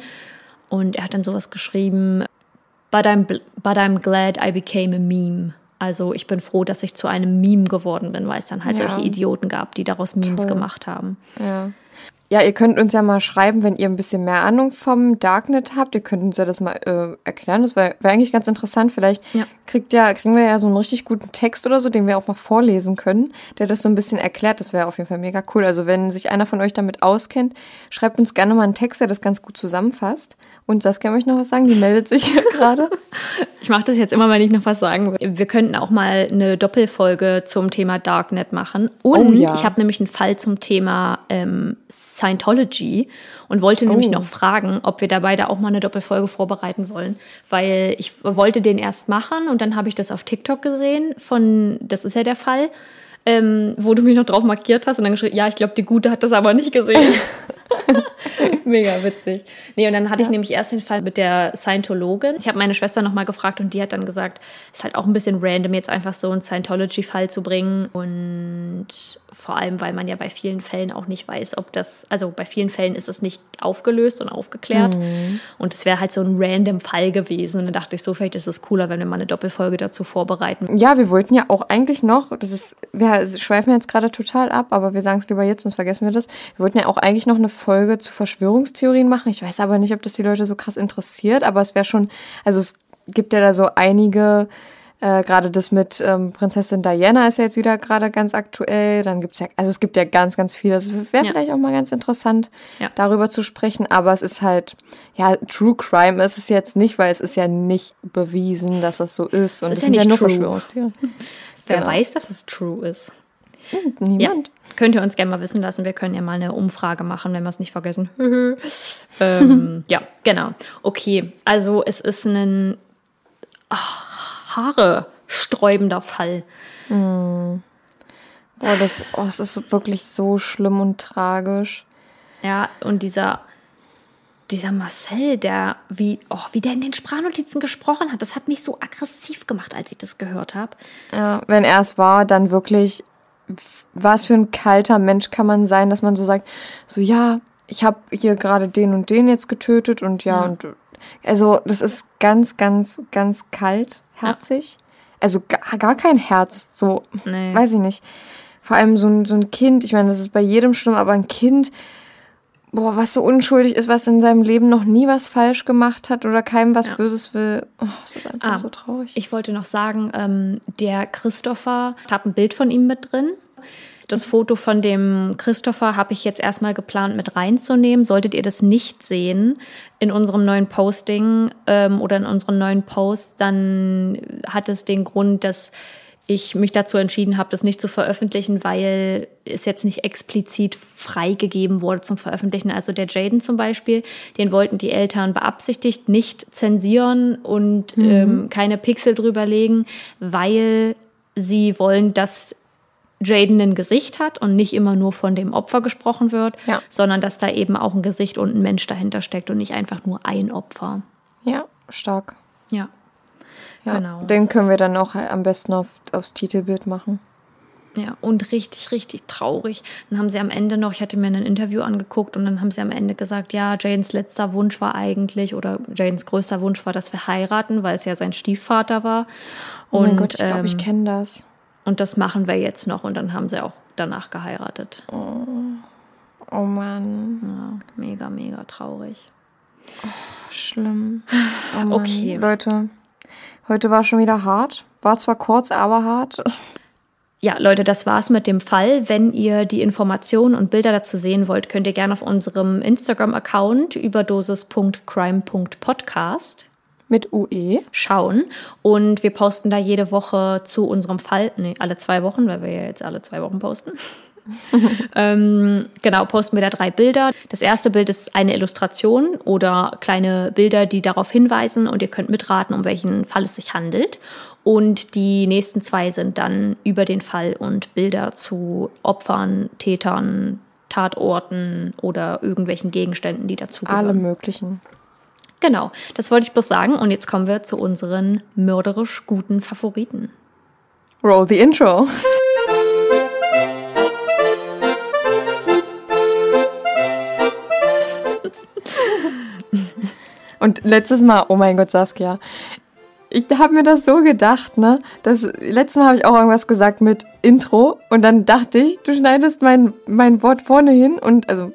Und er hat dann sowas geschrieben, but I'm, but I'm glad I became a meme. Also ich bin froh, dass ich zu einem Meme geworden bin, weil es dann halt Ja. solche Idioten gab, die daraus Memes Toll. gemacht haben. Ja. Ja, ihr könnt uns ja mal schreiben, wenn ihr ein bisschen mehr Ahnung vom Darknet habt. Ihr könnt uns ja das mal äh, erklären. Das wäre wär eigentlich ganz interessant. Vielleicht Ja. kriegt ja, kriegen wir ja so einen richtig guten Text oder so, den wir auch mal vorlesen können, der das so ein bisschen erklärt. Das wäre auf jeden Fall mega cool. Also wenn sich einer von euch damit auskennt, schreibt uns gerne mal einen Text, der das ganz gut zusammenfasst. Und Saskia möchte noch was sagen, die meldet sich hier [LAUGHS] gerade. Ich mache das jetzt immer, wenn ich noch was sagen will. Wir könnten auch mal eine Doppelfolge zum Thema Darknet machen. Und Oh ja. ich habe nämlich einen Fall zum Thema ähm, Scientology und wollte nämlich Oh. noch fragen, ob wir da beide auch mal eine Doppelfolge vorbereiten wollen. Weil ich wollte den erst machen und dann habe ich das auf TikTok gesehen von, das ist ja der Fall. ähm, wo du mich noch drauf markiert hast und dann geschrieben, ja, ich glaube, die Gute hat das aber nicht gesehen. [LAUGHS] Mega witzig. Nee, und dann hatte ich nämlich erst den Fall mit der Scientologin. Ich habe meine Schwester nochmal gefragt und die hat dann gesagt, es ist halt auch ein bisschen random, jetzt einfach so einen Scientology-Fall zu bringen. Und vor allem, weil man ja bei vielen Fällen auch nicht weiß, ob das, also bei vielen Fällen ist es nicht aufgelöst und aufgeklärt. Und es wäre halt so ein random Fall gewesen. Und dann dachte ich so, vielleicht ist es cooler, wenn wir mal eine Doppelfolge dazu vorbereiten. Ja, wir wollten ja auch eigentlich noch, das ist, wir schweifen jetzt gerade total ab, aber wir sagen es lieber jetzt, sonst vergessen wir das. Wir wollten ja auch eigentlich noch eine Folge zu Verschwörungstheorien machen. Ich weiß aber nicht, ob das die Leute so krass interessiert, aber es wäre schon, also es gibt ja da so einige, äh, gerade das mit ähm, Prinzessin Diana ist ja jetzt wieder gerade ganz aktuell. Dann gibt's ja, also es gibt ja ganz, ganz viele. Es wäre Ja. vielleicht auch mal ganz interessant, Ja. darüber zu sprechen. Aber es ist halt, ja, True Crime ist es jetzt nicht, weil es ist ja nicht bewiesen, dass das so ist. Und ist es ja sind ja nicht nur. Verschwörungstheorien. [LAUGHS] Wer Genau. weiß, dass es true ist. Ja, Niemand. könnt ihr uns gerne mal wissen lassen. Wir können ja mal eine Umfrage machen, wenn wir es nicht vergessen. [LAUGHS] ähm, ja, genau. Okay, also es ist ein ach, Haare sträubender Fall. Boah, das, oh, es ist wirklich so schlimm und tragisch. Ja, und dieser, dieser Marcel, der, wie, oh, wie der in den Sprachnotizen gesprochen hat, das hat mich so aggressiv gemacht, als ich das gehört habe. Ja, wenn er es war, dann wirklich, was für ein kalter Mensch kann man sein, dass man so sagt, so ja, ich habe hier gerade den und den jetzt getötet und ja, und also das ist ganz, ganz, ganz kaltherzig. Also gar, gar kein Herz, so, Nee. weiß ich nicht. Vor allem so ein, so ein Kind, ich meine, das ist bei jedem schlimm, aber ein Kind, boah, was so unschuldig ist, was in seinem Leben noch nie was falsch gemacht hat oder keinem was Ja. Böses will, oh, das ist einfach Ah, so traurig. Ich wollte noch sagen, ähm, der Christopher, ich habe ein Bild von ihm mit drin. Das Foto von dem Christopher habe ich jetzt erstmal geplant mit reinzunehmen. Solltet ihr das nicht sehen in unserem neuen Posting ähm, oder in unseren neuen Posts, dann hat es den Grund, dass ich mich dazu entschieden habe, das nicht zu veröffentlichen, weil es jetzt nicht explizit freigegeben wurde zum Veröffentlichen. Also der Jaden zum Beispiel, den wollten die Eltern beabsichtigt nicht zensieren und ähm, keine Pixel drüber legen, weil sie wollen, dass Jaden ein Gesicht hat und nicht immer nur von dem Opfer gesprochen wird, Ja. sondern dass da eben auch ein Gesicht und ein Mensch dahinter steckt und nicht einfach nur ein Opfer. Ja, stark. Ja. Ja, Genau. Den können wir dann auch am besten auf, aufs Titelbild machen. Ja, und richtig, richtig traurig. Dann haben sie am Ende noch, ich hatte mir ein Interview angeguckt und dann haben sie am Ende gesagt, ja, Jadens letzter Wunsch war eigentlich, oder Jadens größter Wunsch war, dass wir heiraten, weil es ja sein Stiefvater war. Oh und, mein Gott, ich glaube, ich ähm, kenne das. Und das machen wir jetzt noch und dann haben sie auch danach geheiratet. Oh Mann, Ja, mega, mega traurig. schlimm. Oh. Okay. Leute, heute war schon wieder hart. War zwar kurz, aber hart. Ja, Leute, das war's mit dem Fall. Wenn ihr die Informationen und Bilder dazu sehen wollt, könnt ihr gerne auf unserem Instagram-Account überdosis.crime.podcast Mit. UE. schauen. Und wir posten da jede Woche zu unserem Fall, nee, alle zwei Wochen, weil wir ja jetzt alle zwei Wochen posten. [LAUGHS] ähm, genau, posten wir da drei Bilder. Das erste Bild ist eine Illustration oder kleine Bilder, die darauf hinweisen und ihr könnt mitraten, um welchen Fall es sich handelt. Und die nächsten zwei sind dann über den Fall und Bilder zu Opfern, Tätern, Tatorten oder irgendwelchen Gegenständen, die dazu Alle möglichen. Genau, das wollte ich bloß sagen. Und jetzt kommen wir zu unseren mörderisch guten Favoriten. Roll the intro. Und letztes Mal, oh mein Gott, Saskia, ich habe mir das so gedacht, ne? Das, letztes Mal habe ich auch irgendwas gesagt mit Intro und dann dachte ich, du schneidest mein, mein Wort vorne hin und also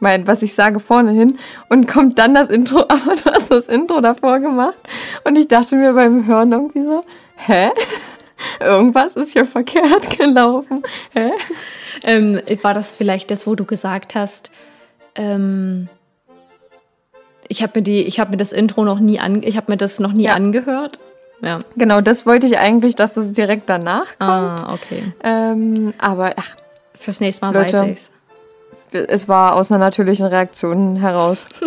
mein, was ich sage vorne hin und kommt dann das Intro, [LAUGHS] aber du hast das Intro davor gemacht und ich dachte mir beim Hören irgendwie so, hä? [LAUGHS] Irgendwas ist hier verkehrt [LAUGHS] gelaufen. Hä? Ähm, war das vielleicht das, wo du gesagt hast, ähm, ich habe mir die, ich habe mir das Intro noch nie an, ich habe mir das noch nie Ja. angehört. Ja. Genau, das wollte ich eigentlich, dass es direkt danach kommt. Ah, okay. Ähm, aber ach, Fürs nächste Mal Leute. weiß ich's. Es war aus einer natürlichen Reaktion heraus. [LAUGHS]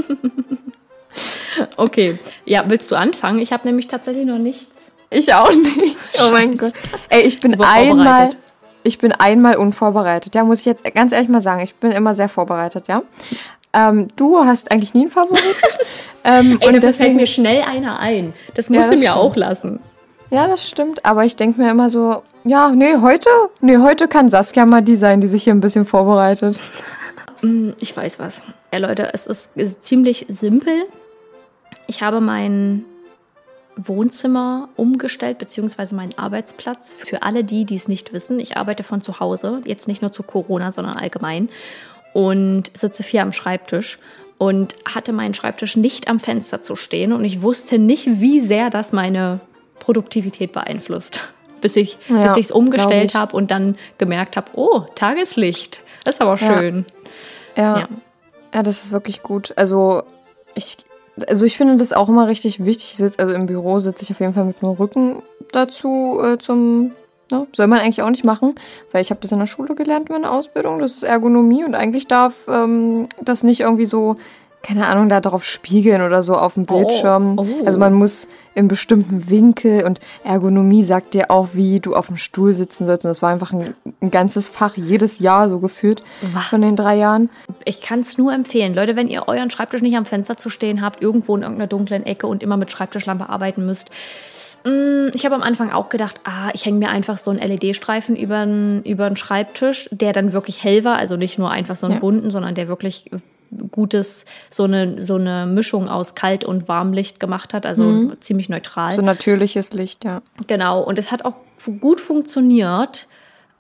Okay. Ja, willst du anfangen? Ich habe nämlich tatsächlich noch nichts. Ich auch nicht. [LAUGHS] Oh mein Gott. Ey, ich bin einmal, ich bin einmal unvorbereitet. Ja, muss ich jetzt ganz ehrlich mal sagen. Ich bin immer sehr vorbereitet, ja. Ähm, du hast eigentlich nie einen Favoriten. [LAUGHS] ähm, Ey, und dafür fällt mir schnell einer ein. Das Ja, musst du das mir stimmt. auch lassen. ja, das stimmt. Aber ich denke mir immer so, ja, nee, heute, nee, heute kann Saskia mal die sein, die sich hier ein bisschen vorbereitet. Hm, Ich weiß was. Ja, Leute, es ist, ist ziemlich simpel. Ich habe mein Wohnzimmer umgestellt, beziehungsweise meinen Arbeitsplatz. Für alle die, die es nicht wissen, ich arbeite von zu Hause, jetzt nicht nur zu Corona, sondern allgemein. Und sitze viel am Schreibtisch und hatte meinen Schreibtisch nicht am Fenster zu stehen. Und ich wusste nicht, wie sehr das meine Produktivität beeinflusst. [LAUGHS] Bis ich Ja, bis umgestellt habe und dann gemerkt habe, oh, Tageslicht. Das ist aber schön. Ja. Ja. ja. das ist wirklich gut. Also ich, also ich finde das auch immer richtig wichtig. Ich sitz, also im Büro sitze ich auf jeden Fall mit dem Rücken dazu äh, zum. Ne? Soll man eigentlich auch nicht machen, weil ich habe das in der Schule gelernt, meine Ausbildung. Das ist Ergonomie und eigentlich darf ähm, das nicht irgendwie so, keine Ahnung, da drauf spiegeln oder so auf dem Bildschirm. oh. Also man muss im bestimmten Winkel und Ergonomie sagt dir auch, wie du auf dem Stuhl sitzen sollst. Und das war einfach ein, ein ganzes Fach jedes Jahr so geführt von den drei Jahren. Ich kann es nur empfehlen. Leute, wenn ihr euren Schreibtisch nicht am Fenster zu stehen habt, irgendwo in irgendeiner dunklen Ecke und immer mit Schreibtischlampe arbeiten müsst. Mm, Ich habe am Anfang auch gedacht, ah, ich hänge mir einfach so einen LED-Streifen über den über den Schreibtisch, der dann wirklich hell war, also nicht nur einfach so einen Ja. bunten, sondern der wirklich gutes, so eine, so eine Mischung aus Kalt- und Warmlicht gemacht hat, also ziemlich neutral. So natürliches Licht, ja. Genau, und es hat auch gut funktioniert,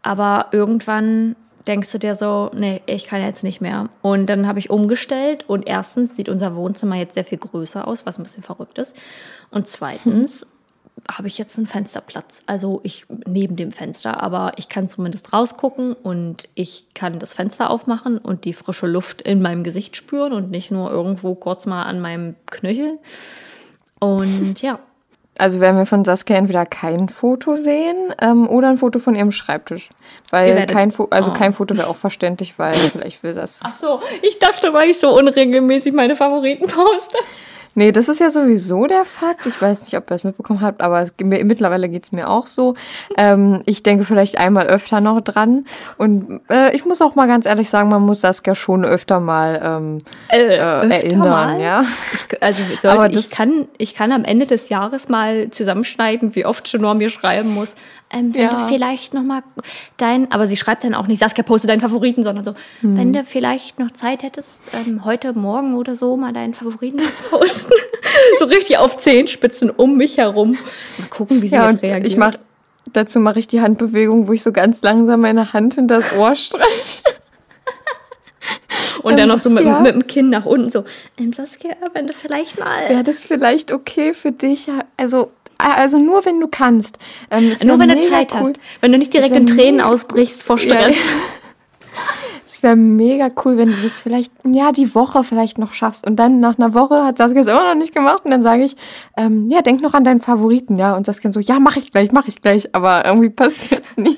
aber irgendwann denkst du dir so, nee, ich kann jetzt nicht mehr. Und dann habe ich umgestellt und erstens sieht unser Wohnzimmer jetzt sehr viel größer aus, was ein bisschen verrückt ist. Und zweitens habe ich jetzt einen Fensterplatz. Also ich neben dem Fenster, aber ich kann zumindest rausgucken und ich kann das Fenster aufmachen und die frische Luft in meinem Gesicht spüren und nicht nur irgendwo kurz mal an meinem Knöchel. Und ja, Also werden wir von Saskia entweder kein Foto sehen ähm, oder ein Foto von ihrem Schreibtisch. Weil kein, Fo also Oh. kein Foto wäre auch verständlich, weil vielleicht will das. Ach so, ich dachte, weil ich so unregelmäßig meine Favoriten poste. Nee, das ist ja sowieso der Fakt. Ich weiß nicht, ob ihr es mitbekommen habt, aber es, mir, mittlerweile geht es mir auch so. Ähm, ich denke vielleicht einmal öfter noch dran. Und äh, ich muss auch mal ganz ehrlich sagen, man muss Saskia schon öfter mal ähm, äh, erinnern. Ja? Ich, also sollte, Aber ich, das- kann, ich kann am Ende des Jahres mal zusammenschneiden, wie oft Chenor mir schreiben muss. Ähm, wenn Ja. du vielleicht noch mal dein, aber sie schreibt dann auch nicht, Saskia, poste deinen Favoriten, sondern so, Hm. wenn du vielleicht noch Zeit hättest, ähm, heute Morgen oder so mal deinen Favoriten zu posten. [LAUGHS] so richtig auf Zehenspitzen um mich herum. Mal gucken, wie sie Ja, jetzt und reagiert. ich mach, dazu mache ich die Handbewegung, wo ich so ganz langsam meine Hand in das Ohr streiche. und dann ähm, noch so mit, mit dem Kinn nach unten so, ähm, Saskia, wenn du vielleicht mal... Wäre das vielleicht okay für dich? Also, also nur wenn du kannst. Ähm, Nur wenn du Zeit cool. hast. Wenn du nicht direkt in Tränen ausbrichst vor Ja, Stress. [LAUGHS] Es wäre mega cool, wenn du das vielleicht, ja, die Woche vielleicht noch schaffst. Und dann nach einer Woche hat Saskia es immer noch nicht gemacht. Und dann sage ich, ähm, ja, denk noch an deinen Favoriten, ja. Und Saskia so, ja, mach ich gleich, mach ich gleich. Aber irgendwie [LAUGHS] passiert es nie.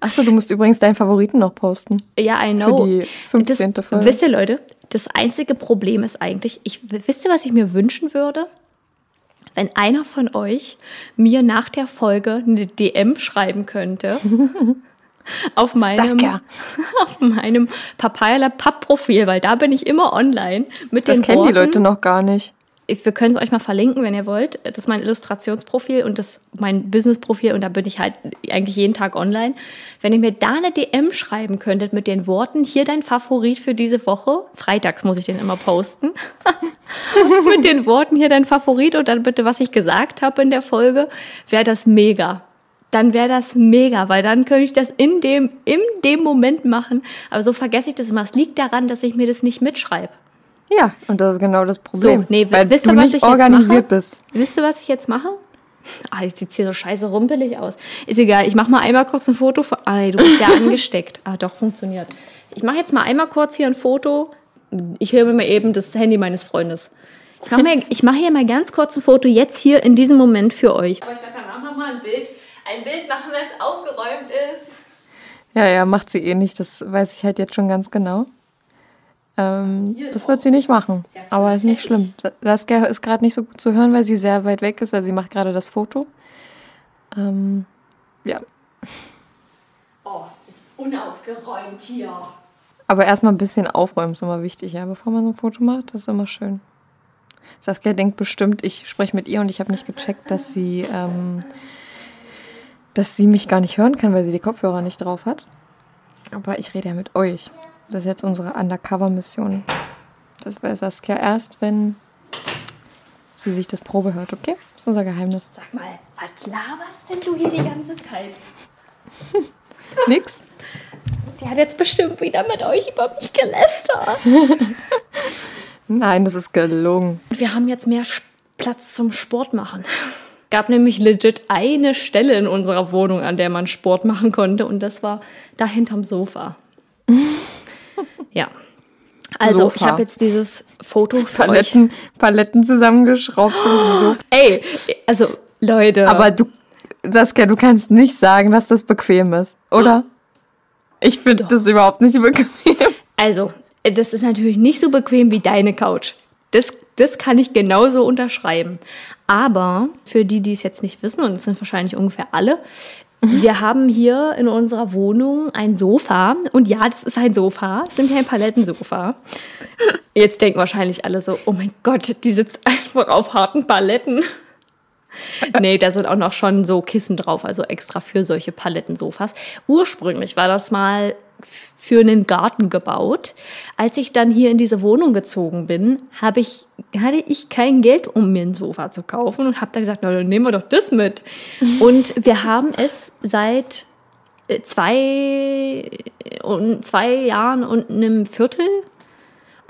Ach so, du musst übrigens deinen Favoriten noch posten. Ja, I Für know. die 15. das, Folge. Wisst ihr, Leute, das einzige Problem ist eigentlich, ich, wisst ihr, was ich mir wünschen würde? Wenn einer von euch mir nach der Folge eine DM schreiben könnte. [LAUGHS] auf meinem, Saskia. [LAUGHS] auf meinem Papaya Papp-Profil, weil da bin ich immer online mit Das den kennen Worten. die Leute noch gar nicht. Wir können es euch mal verlinken, wenn ihr wollt. Das ist mein Illustrationsprofil und das mein Businessprofil und da bin ich halt eigentlich jeden Tag online. Wenn ihr mir da eine DM schreiben könntet mit den Worten, hier dein Favorit für diese Woche, freitags muss ich den immer posten, [LAUGHS] mit den Worten, hier dein Favorit und dann bitte, was ich gesagt habe in der Folge, wäre das mega. Dann wäre das mega, weil dann könnte ich das in dem, in dem Moment machen. Aber so vergesse ich das immer. Es liegt daran, dass ich mir das nicht mitschreibe. Ja, und das ist genau das Problem. nee, weil wisst du ihr, was nicht ich jetzt organisiert mache? bist. Wisst ihr, was ich jetzt mache? Ah, jetzt sieht hier so scheiße rumpelig aus. Ist egal, ich mache mal einmal kurz ein Foto. Von, ah, nee, du bist ja [LAUGHS] angesteckt. Ah, doch, funktioniert. Ich mache jetzt mal einmal kurz hier ein Foto. Ich höre mir mal eben das Handy meines Freundes. Ich mache [LAUGHS] mache hier mal ganz kurz ein Foto, jetzt hier in diesem Moment für euch. Aber ich werde danach noch mal ein Bild, ein Bild machen, wenn es aufgeräumt ist. Ja, ja, macht sie eh nicht. Das weiß ich halt jetzt schon ganz genau. Ähm, das wird sie nicht machen. Aber ist nicht schlimm. Saskia ist gerade nicht so gut zu hören, weil sie sehr weit weg ist. Also sie macht gerade das Foto. Ähm, ja. Oh, ist das unaufgeräumt hier. Aber erstmal ein bisschen aufräumen ist immer wichtig, ja, bevor man so ein Foto macht. Das ist immer schön. Saskia denkt bestimmt, ich spreche mit ihr und ich habe nicht gecheckt, dass sie, ähm, dass sie mich gar nicht hören kann, weil sie die Kopfhörer nicht drauf hat. Aber ich rede ja mit euch. Das ist jetzt unsere Undercover-Mission. Das weiß Saskia erst, wenn sie sich das Probe hört, okay? Das ist unser Geheimnis. Sag mal, was laberst denn du hier die ganze Zeit? [LAUGHS] Nix? Die hat jetzt bestimmt wieder mit euch über mich gelästert. [LAUGHS] Nein, das ist gelungen. Wir haben jetzt mehr Platz zum Sport machen. Gab nämlich legit eine Stelle in unserer Wohnung, an der man Sport machen konnte und das war da hinterm Sofa. Ja. Also, Sofa. ich habe jetzt dieses Foto für euch. Paletten, Paletten zusammengeschraubt. So. [GASPS] Ey, also Leute. Aber du, Saskia, du kannst nicht sagen, dass das bequem ist, oder? Ich finde das überhaupt nicht bequem. [LAUGHS] Also, das ist natürlich nicht so bequem wie deine Couch. Das, das kann ich genauso unterschreiben. Aber für die, die es jetzt nicht wissen, und das sind wahrscheinlich ungefähr alle, wir haben hier in unserer Wohnung ein Sofa. Und ja, das ist ein Sofa. Es sind ein Palettensofa. Jetzt denken wahrscheinlich alle so, oh mein Gott, die sitzt einfach auf harten Paletten. [LAUGHS] Nee, da sind auch noch schon so Kissen drauf, also extra für solche Palettensofas. Ursprünglich war das mal für einen Garten gebaut. Als ich dann hier in diese Wohnung gezogen bin, habe ich, hatte ich kein Geld, um mir ein Sofa zu kaufen und habe dann gesagt, na, dann nehmen wir doch das mit. [LAUGHS] Und wir haben es seit äh, zwei, und zwei Jahren und einem Viertel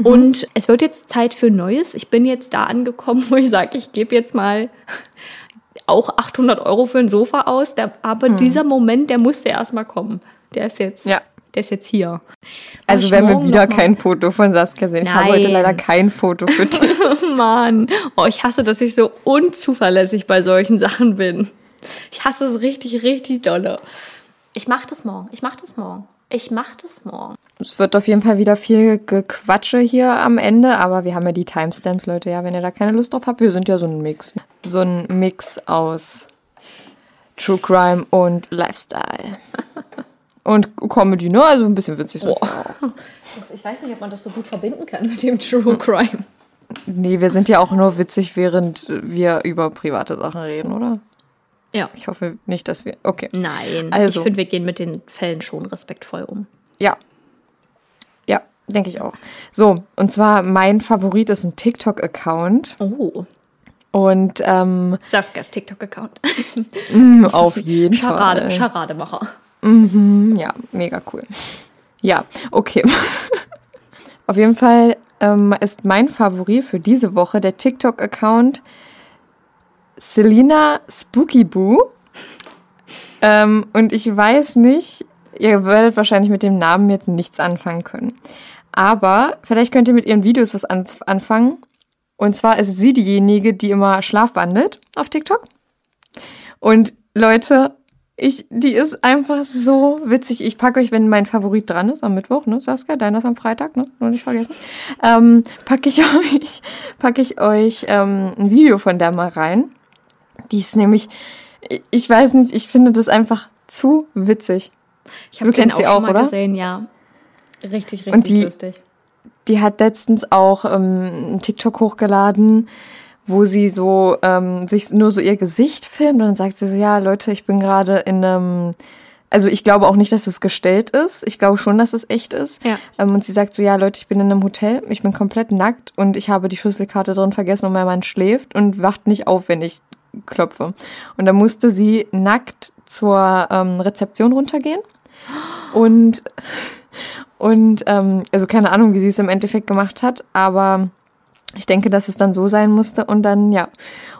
und es wird jetzt Zeit für Neues. Ich bin jetzt da angekommen, [LAUGHS] wo ich sage, ich gebe jetzt mal auch 800 Euro für ein Sofa aus. Der, aber dieser Moment, der musste erstmal kommen. Der ist jetzt, Ja. der ist jetzt hier. Also werden wir wieder kein Foto von Saskia sehen. Ich habe heute Nein. leider kein Foto für [LAUGHS] dich. Mann, oh, ich hasse, dass ich so unzuverlässig bei solchen [LAUGHS] Sachen bin. Ich hasse es richtig, richtig dolle. Ich mach das morgen. Ich mach das morgen. Ich mach das morgen. Es wird auf jeden Fall wieder viel Gequatsche hier am Ende, aber wir haben ja die Timestamps, Leute. Ja, wenn ihr da keine Lust drauf habt, wir sind ja so ein Mix. So ein Mix aus True Crime und Lifestyle. [LAUGHS] Und Comedy, ne? Also ein bisschen witzig. auch. [LAUGHS] Ich weiß nicht, ob man das so gut verbinden kann mit dem True Crime. Nee, wir sind ja auch nur witzig, während wir über private Sachen reden, oder? Ja. Ich hoffe nicht, dass wir. Okay. Nein, Also. ich finde, wir gehen mit den Fällen schon respektvoll um. Ja. Ja, denke ich auch. So, und zwar mein Favorit ist ein TikTok-Account. Oh. Und ähm, Saskias TikTok-Account. auf jeden [LAUGHS] Scharade, Fall. Scharademacher. Ja, mega cool. Ja, okay. [LAUGHS] Auf jeden Fall ähm, ist mein Favorit für diese Woche der TikTok-Account Selina Spookyboo. Ähm, und ich weiß nicht, ihr werdet wahrscheinlich mit dem Namen jetzt nichts anfangen können. Aber vielleicht könnt ihr mit ihren Videos was an anfangen. Und zwar ist sie diejenige, die immer schlafwandelt auf TikTok. Und Leute, ich, die ist einfach so witzig. Ich packe euch, wenn mein Favorit dran ist, am Mittwoch, ne, Saskia, deiner ist am Freitag, ne, nur nicht vergessen, ähm, packe ich [LAUGHS] euch, packe ich euch ähm, ein Video von der mal rein. Die ist nämlich, ich- weiß nicht, ich finde das einfach zu witzig. Ich habe Du den kennst auch sie schon auch, mal oder? gesehen, ja. Richtig, richtig Und die- lustig. Die hat letztens auch ähm, einen TikTok hochgeladen, wo sie so ähm, sich nur so ihr Gesicht filmt und dann sagt sie so, ja Leute, ich bin gerade in einem, also ich glaube auch nicht, dass es gestellt ist. Ich glaube schon, dass es echt ist. Ja. Ähm, und sie sagt so, ja Leute, ich bin in einem Hotel, ich bin komplett nackt und ich habe die Schlüsselkarte drin vergessen und mein Mann schläft und wacht nicht auf, wenn ich klopfe. Und dann musste sie nackt zur ähm, Rezeption runtergehen und und ähm, also keine Ahnung, wie sie es im Endeffekt gemacht hat, aber ich denke, dass es dann so sein musste und dann ja.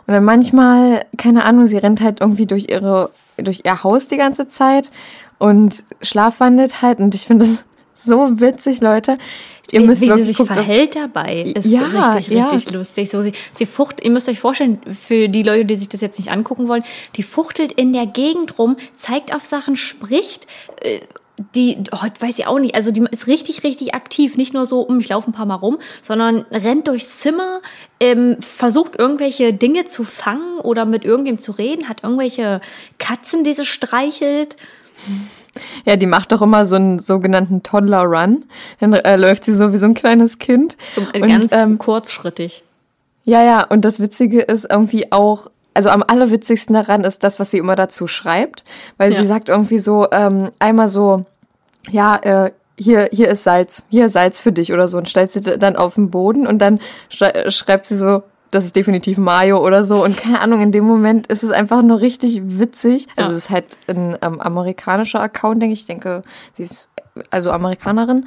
Und dann manchmal, keine Ahnung, sie rennt halt irgendwie durch ihre durch ihr Haus die ganze Zeit und schlafwandelt halt und ich finde das so witzig, Leute. Ihr Wie, müsst wie sie sich guckt, verhält dabei, ist Ja, richtig, ja. richtig lustig. So, sie, sie fucht, ihr müsst euch vorstellen, für die Leute, die sich das jetzt nicht angucken wollen, die fuchtelt in der Gegend rum, zeigt auf Sachen, spricht, äh, die, oh, weiß ich auch nicht, also die ist richtig, richtig aktiv. Nicht nur so, um, ich laufe ein paar Mal rum, sondern rennt durchs Zimmer, ähm, versucht irgendwelche Dinge zu fangen oder mit irgendwem zu reden, hat irgendwelche Katzen, die sie streichelt. Ja, die macht doch immer so einen sogenannten Toddler-Run. Dann äh, läuft sie so wie so ein kleines Kind. So, Und, ganz ähm, kurzschrittig. Ja, ja, und das Witzige ist irgendwie auch, also am allerwitzigsten daran ist das, was sie immer dazu schreibt, weil Ja. sie sagt irgendwie so, ähm, einmal so, ja, äh, hier, hier ist Salz, hier ist Salz für dich oder so und stellt sie dann auf den Boden und dann schrei schreibt sie so, das ist definitiv Mayo oder so und keine Ahnung, in dem Moment ist es einfach nur richtig witzig. Also Ja. das ist halt ein ähm, amerikanischer Account, denke ich. Ich denke, sie ist also Amerikanerin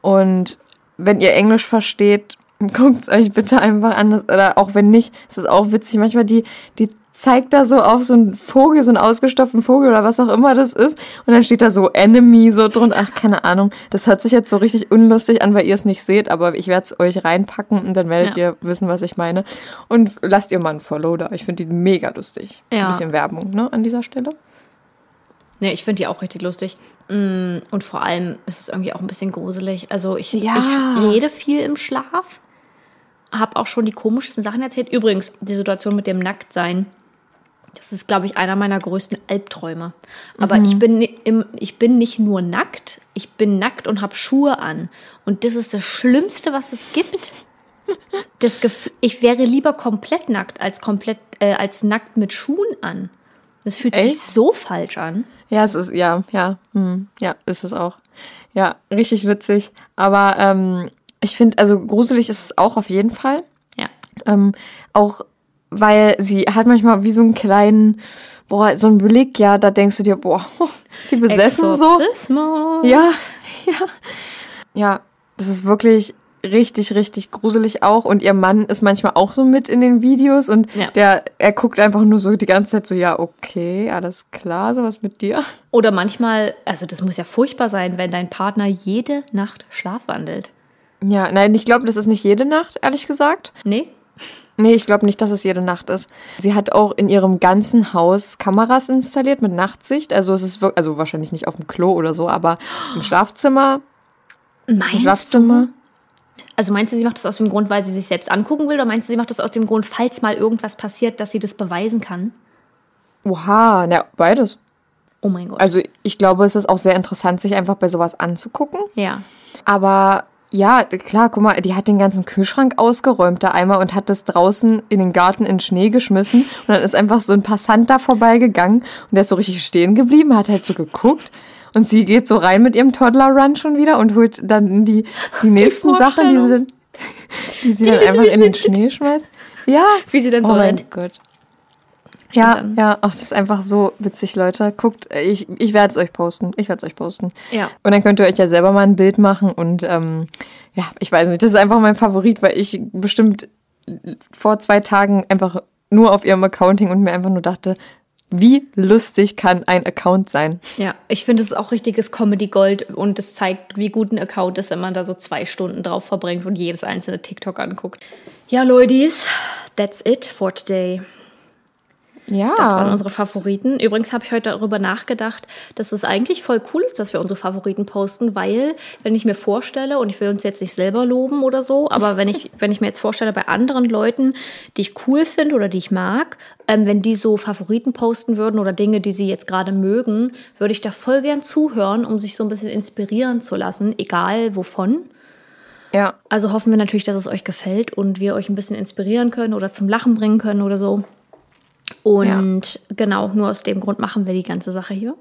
und wenn ihr Englisch versteht, [LAUGHS] guckt euch bitte einfach an. Oder auch wenn nicht, ist es auch witzig. Manchmal die, die zeigt da so auf so einen Vogel, so einen ausgestopften Vogel oder was auch immer das ist. Und dann steht da so Enemy so drunter. Ach, keine Ahnung. Das hört sich jetzt so richtig unlustig an, weil ihr es nicht seht. Aber ich werde es euch reinpacken und dann werdet Ja. ihr wissen, was ich meine. Und lasst ihr mal ein Follow da. Ich finde die mega lustig. Ja. Ein bisschen Werbung, ne, an dieser Stelle. Nee, ich finde die auch richtig lustig. Mm, Und vor allem ist es irgendwie auch ein bisschen gruselig. Also ich, Ja. ich rede viel im Schlaf. Habe auch schon die komischsten Sachen erzählt. Übrigens, die Situation mit dem Nacktsein. Das ist, glaube ich, einer meiner größten Albträume. Aber ich, bin, im, ich bin nicht nur nackt, ich bin nackt und habe Schuhe an. Und das ist das Schlimmste, was es gibt. Das Gef ich wäre lieber komplett nackt als komplett äh, als nackt mit Schuhen an. Das fühlt sich Echt? so falsch an. Ja, es ist, ja, ja, hm, ja, ist es auch. Ja, richtig witzig. Aber ähm, ich finde, also gruselig ist es auch auf jeden Fall. Ja. Ähm, auch weil sie hat manchmal wie so einen kleinen, boah, so einen Blick, ja, da denkst du dir, boah, [LAUGHS] ist sie besessen so? Exorzismus. Ja, [LAUGHS] ja. Ja, das ist wirklich richtig, richtig gruselig auch. Und ihr Mann ist manchmal auch so mit in den Videos und Ja. der, er guckt einfach nur so die ganze Zeit so, ja, okay, alles klar, sowas mit dir. [LAUGHS] Oder manchmal, also das muss ja furchtbar sein, wenn dein Partner jede Nacht schlafwandelt. Ja, nein, ich glaube, das ist nicht jede Nacht, ehrlich gesagt. Nee? Nee, ich glaube nicht, dass es jede Nacht ist. Sie hat auch in ihrem ganzen Haus Kameras installiert mit Nachtsicht. Also es ist wirklich, also wahrscheinlich nicht auf dem Klo oder so, aber im Schlafzimmer. Im Meinst Schlafzimmer. du? Also meinst du, sie macht das aus dem Grund, weil sie sich selbst angucken will? Oder meinst du, sie macht das aus dem Grund, falls mal irgendwas passiert, dass sie das beweisen kann? Oha, na, beides. Oh mein Gott. Also ich glaube, es ist auch sehr interessant, sich einfach bei sowas anzugucken. ja. Aber ja, klar, guck mal, die hat den ganzen Kühlschrank ausgeräumt da einmal und hat das draußen in den Garten in Schnee geschmissen. Und dann ist einfach so ein Passant da vorbeigegangen und der ist so richtig stehen geblieben, hat halt so geguckt. Und sie geht so rein mit ihrem Toddler-Run schon wieder und holt dann die, die nächsten Sachen, die sie, dann- die sie dann [LAUGHS] einfach in den [LAUGHS] Schnee schmeißt. Ja. Wie sie dann oh so mein rennt. Gott. Ja, ja, ach, es ist einfach so witzig, Leute. Guckt, ich, ich werde es euch posten. Ich werde es euch posten. Ja. Und dann könnt ihr euch ja selber mal ein Bild machen und ähm, ja, ich weiß nicht, das ist einfach mein Favorit, weil ich bestimmt vor zwei Tagen einfach nur auf ihrem Accounting und mir einfach nur dachte, wie lustig kann ein Account sein? Ja, ich finde, es ist auch richtiges Comedy-Gold und es zeigt, wie gut ein Account ist, wenn man da so zwei Stunden drauf verbringt und jedes einzelne TikTok anguckt. Ja, Leutis, that's it for today. Ja. Das waren unsere Favoriten. Übrigens habe ich heute darüber nachgedacht, dass es eigentlich voll cool ist, dass wir unsere Favoriten posten, weil, wenn ich mir vorstelle, und ich will uns jetzt nicht selber loben oder so, aber wenn ich, [LAUGHS] wenn ich mir jetzt vorstelle, bei anderen Leuten, die ich cool finde oder die ich mag, ähm, wenn die so Favoriten posten würden oder Dinge, die sie jetzt gerade mögen, würde ich da voll gern zuhören, um sich so ein bisschen inspirieren zu lassen, egal wovon. Ja. Also hoffen wir natürlich, dass es euch gefällt und wir euch ein bisschen inspirieren können oder zum Lachen bringen können oder so. Und genau, nur aus dem Grund machen wir die ganze Sache hier.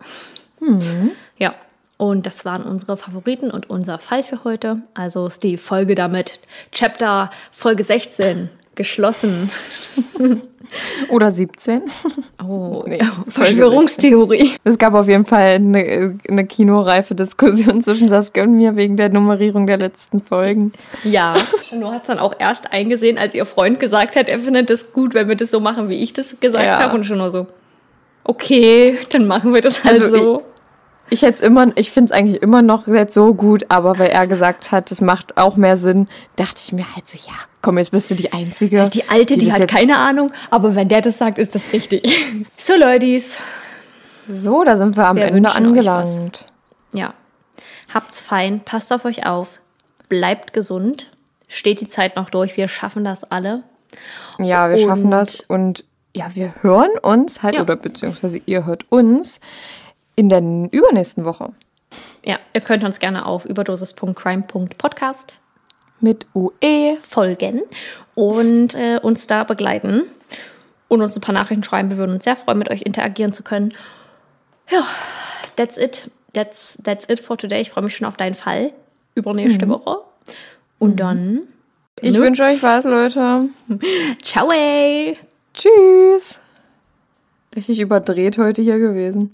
Ja, und das waren unsere Favoriten und unser Fall für heute. Also ist die Folge damit, Chapter Folge 16, geschlossen. [LAUGHS] Oder 17. Oh, Nee, [LAUGHS] Verschwörungstheorie. Es gab auf jeden Fall eine, eine kinoreife Diskussion [LAUGHS] zwischen Saskia und mir wegen der Nummerierung der letzten Folgen. Ja, Chanor hat es dann auch erst eingesehen, als ihr Freund gesagt hat, er findet es gut, wenn wir das so machen, wie ich das gesagt Ja. habe. Und Chanor so, okay, dann machen wir das halt Also so. Ich hätte immer, ich finde es eigentlich immer noch jetzt so gut, aber weil er gesagt hat, es macht auch mehr Sinn, dachte ich mir halt so, ja, komm, jetzt bist du die Einzige. Die Alte, die, das hat keine Ahnung, aber wenn der das sagt, ist das richtig. [LAUGHS] So, Leutis. So, da sind wir am Wir Ende angelangt. Ja. Habt's fein, passt auf euch auf, bleibt gesund, steht die Zeit noch durch, wir schaffen das alle. Ja, wir schaffen Und- das und ja, wir hören uns halt, Ja. oder beziehungsweise ihr hört uns in der übernächsten Woche. Ja, ihr könnt uns gerne auf überdosis.crime.podcast Mit UE. folgen und äh, uns da begleiten und uns ein paar Nachrichten schreiben. Wir würden uns sehr freuen, mit euch interagieren zu können. Ja, that's it. That's, that's it for today. Ich freue mich schon auf deinen Fall übernächste Woche. Und dann, Ich Nö. wünsche euch was, Leute. [LAUGHS] ciao, ey. Tschüss. Richtig überdreht heute hier gewesen.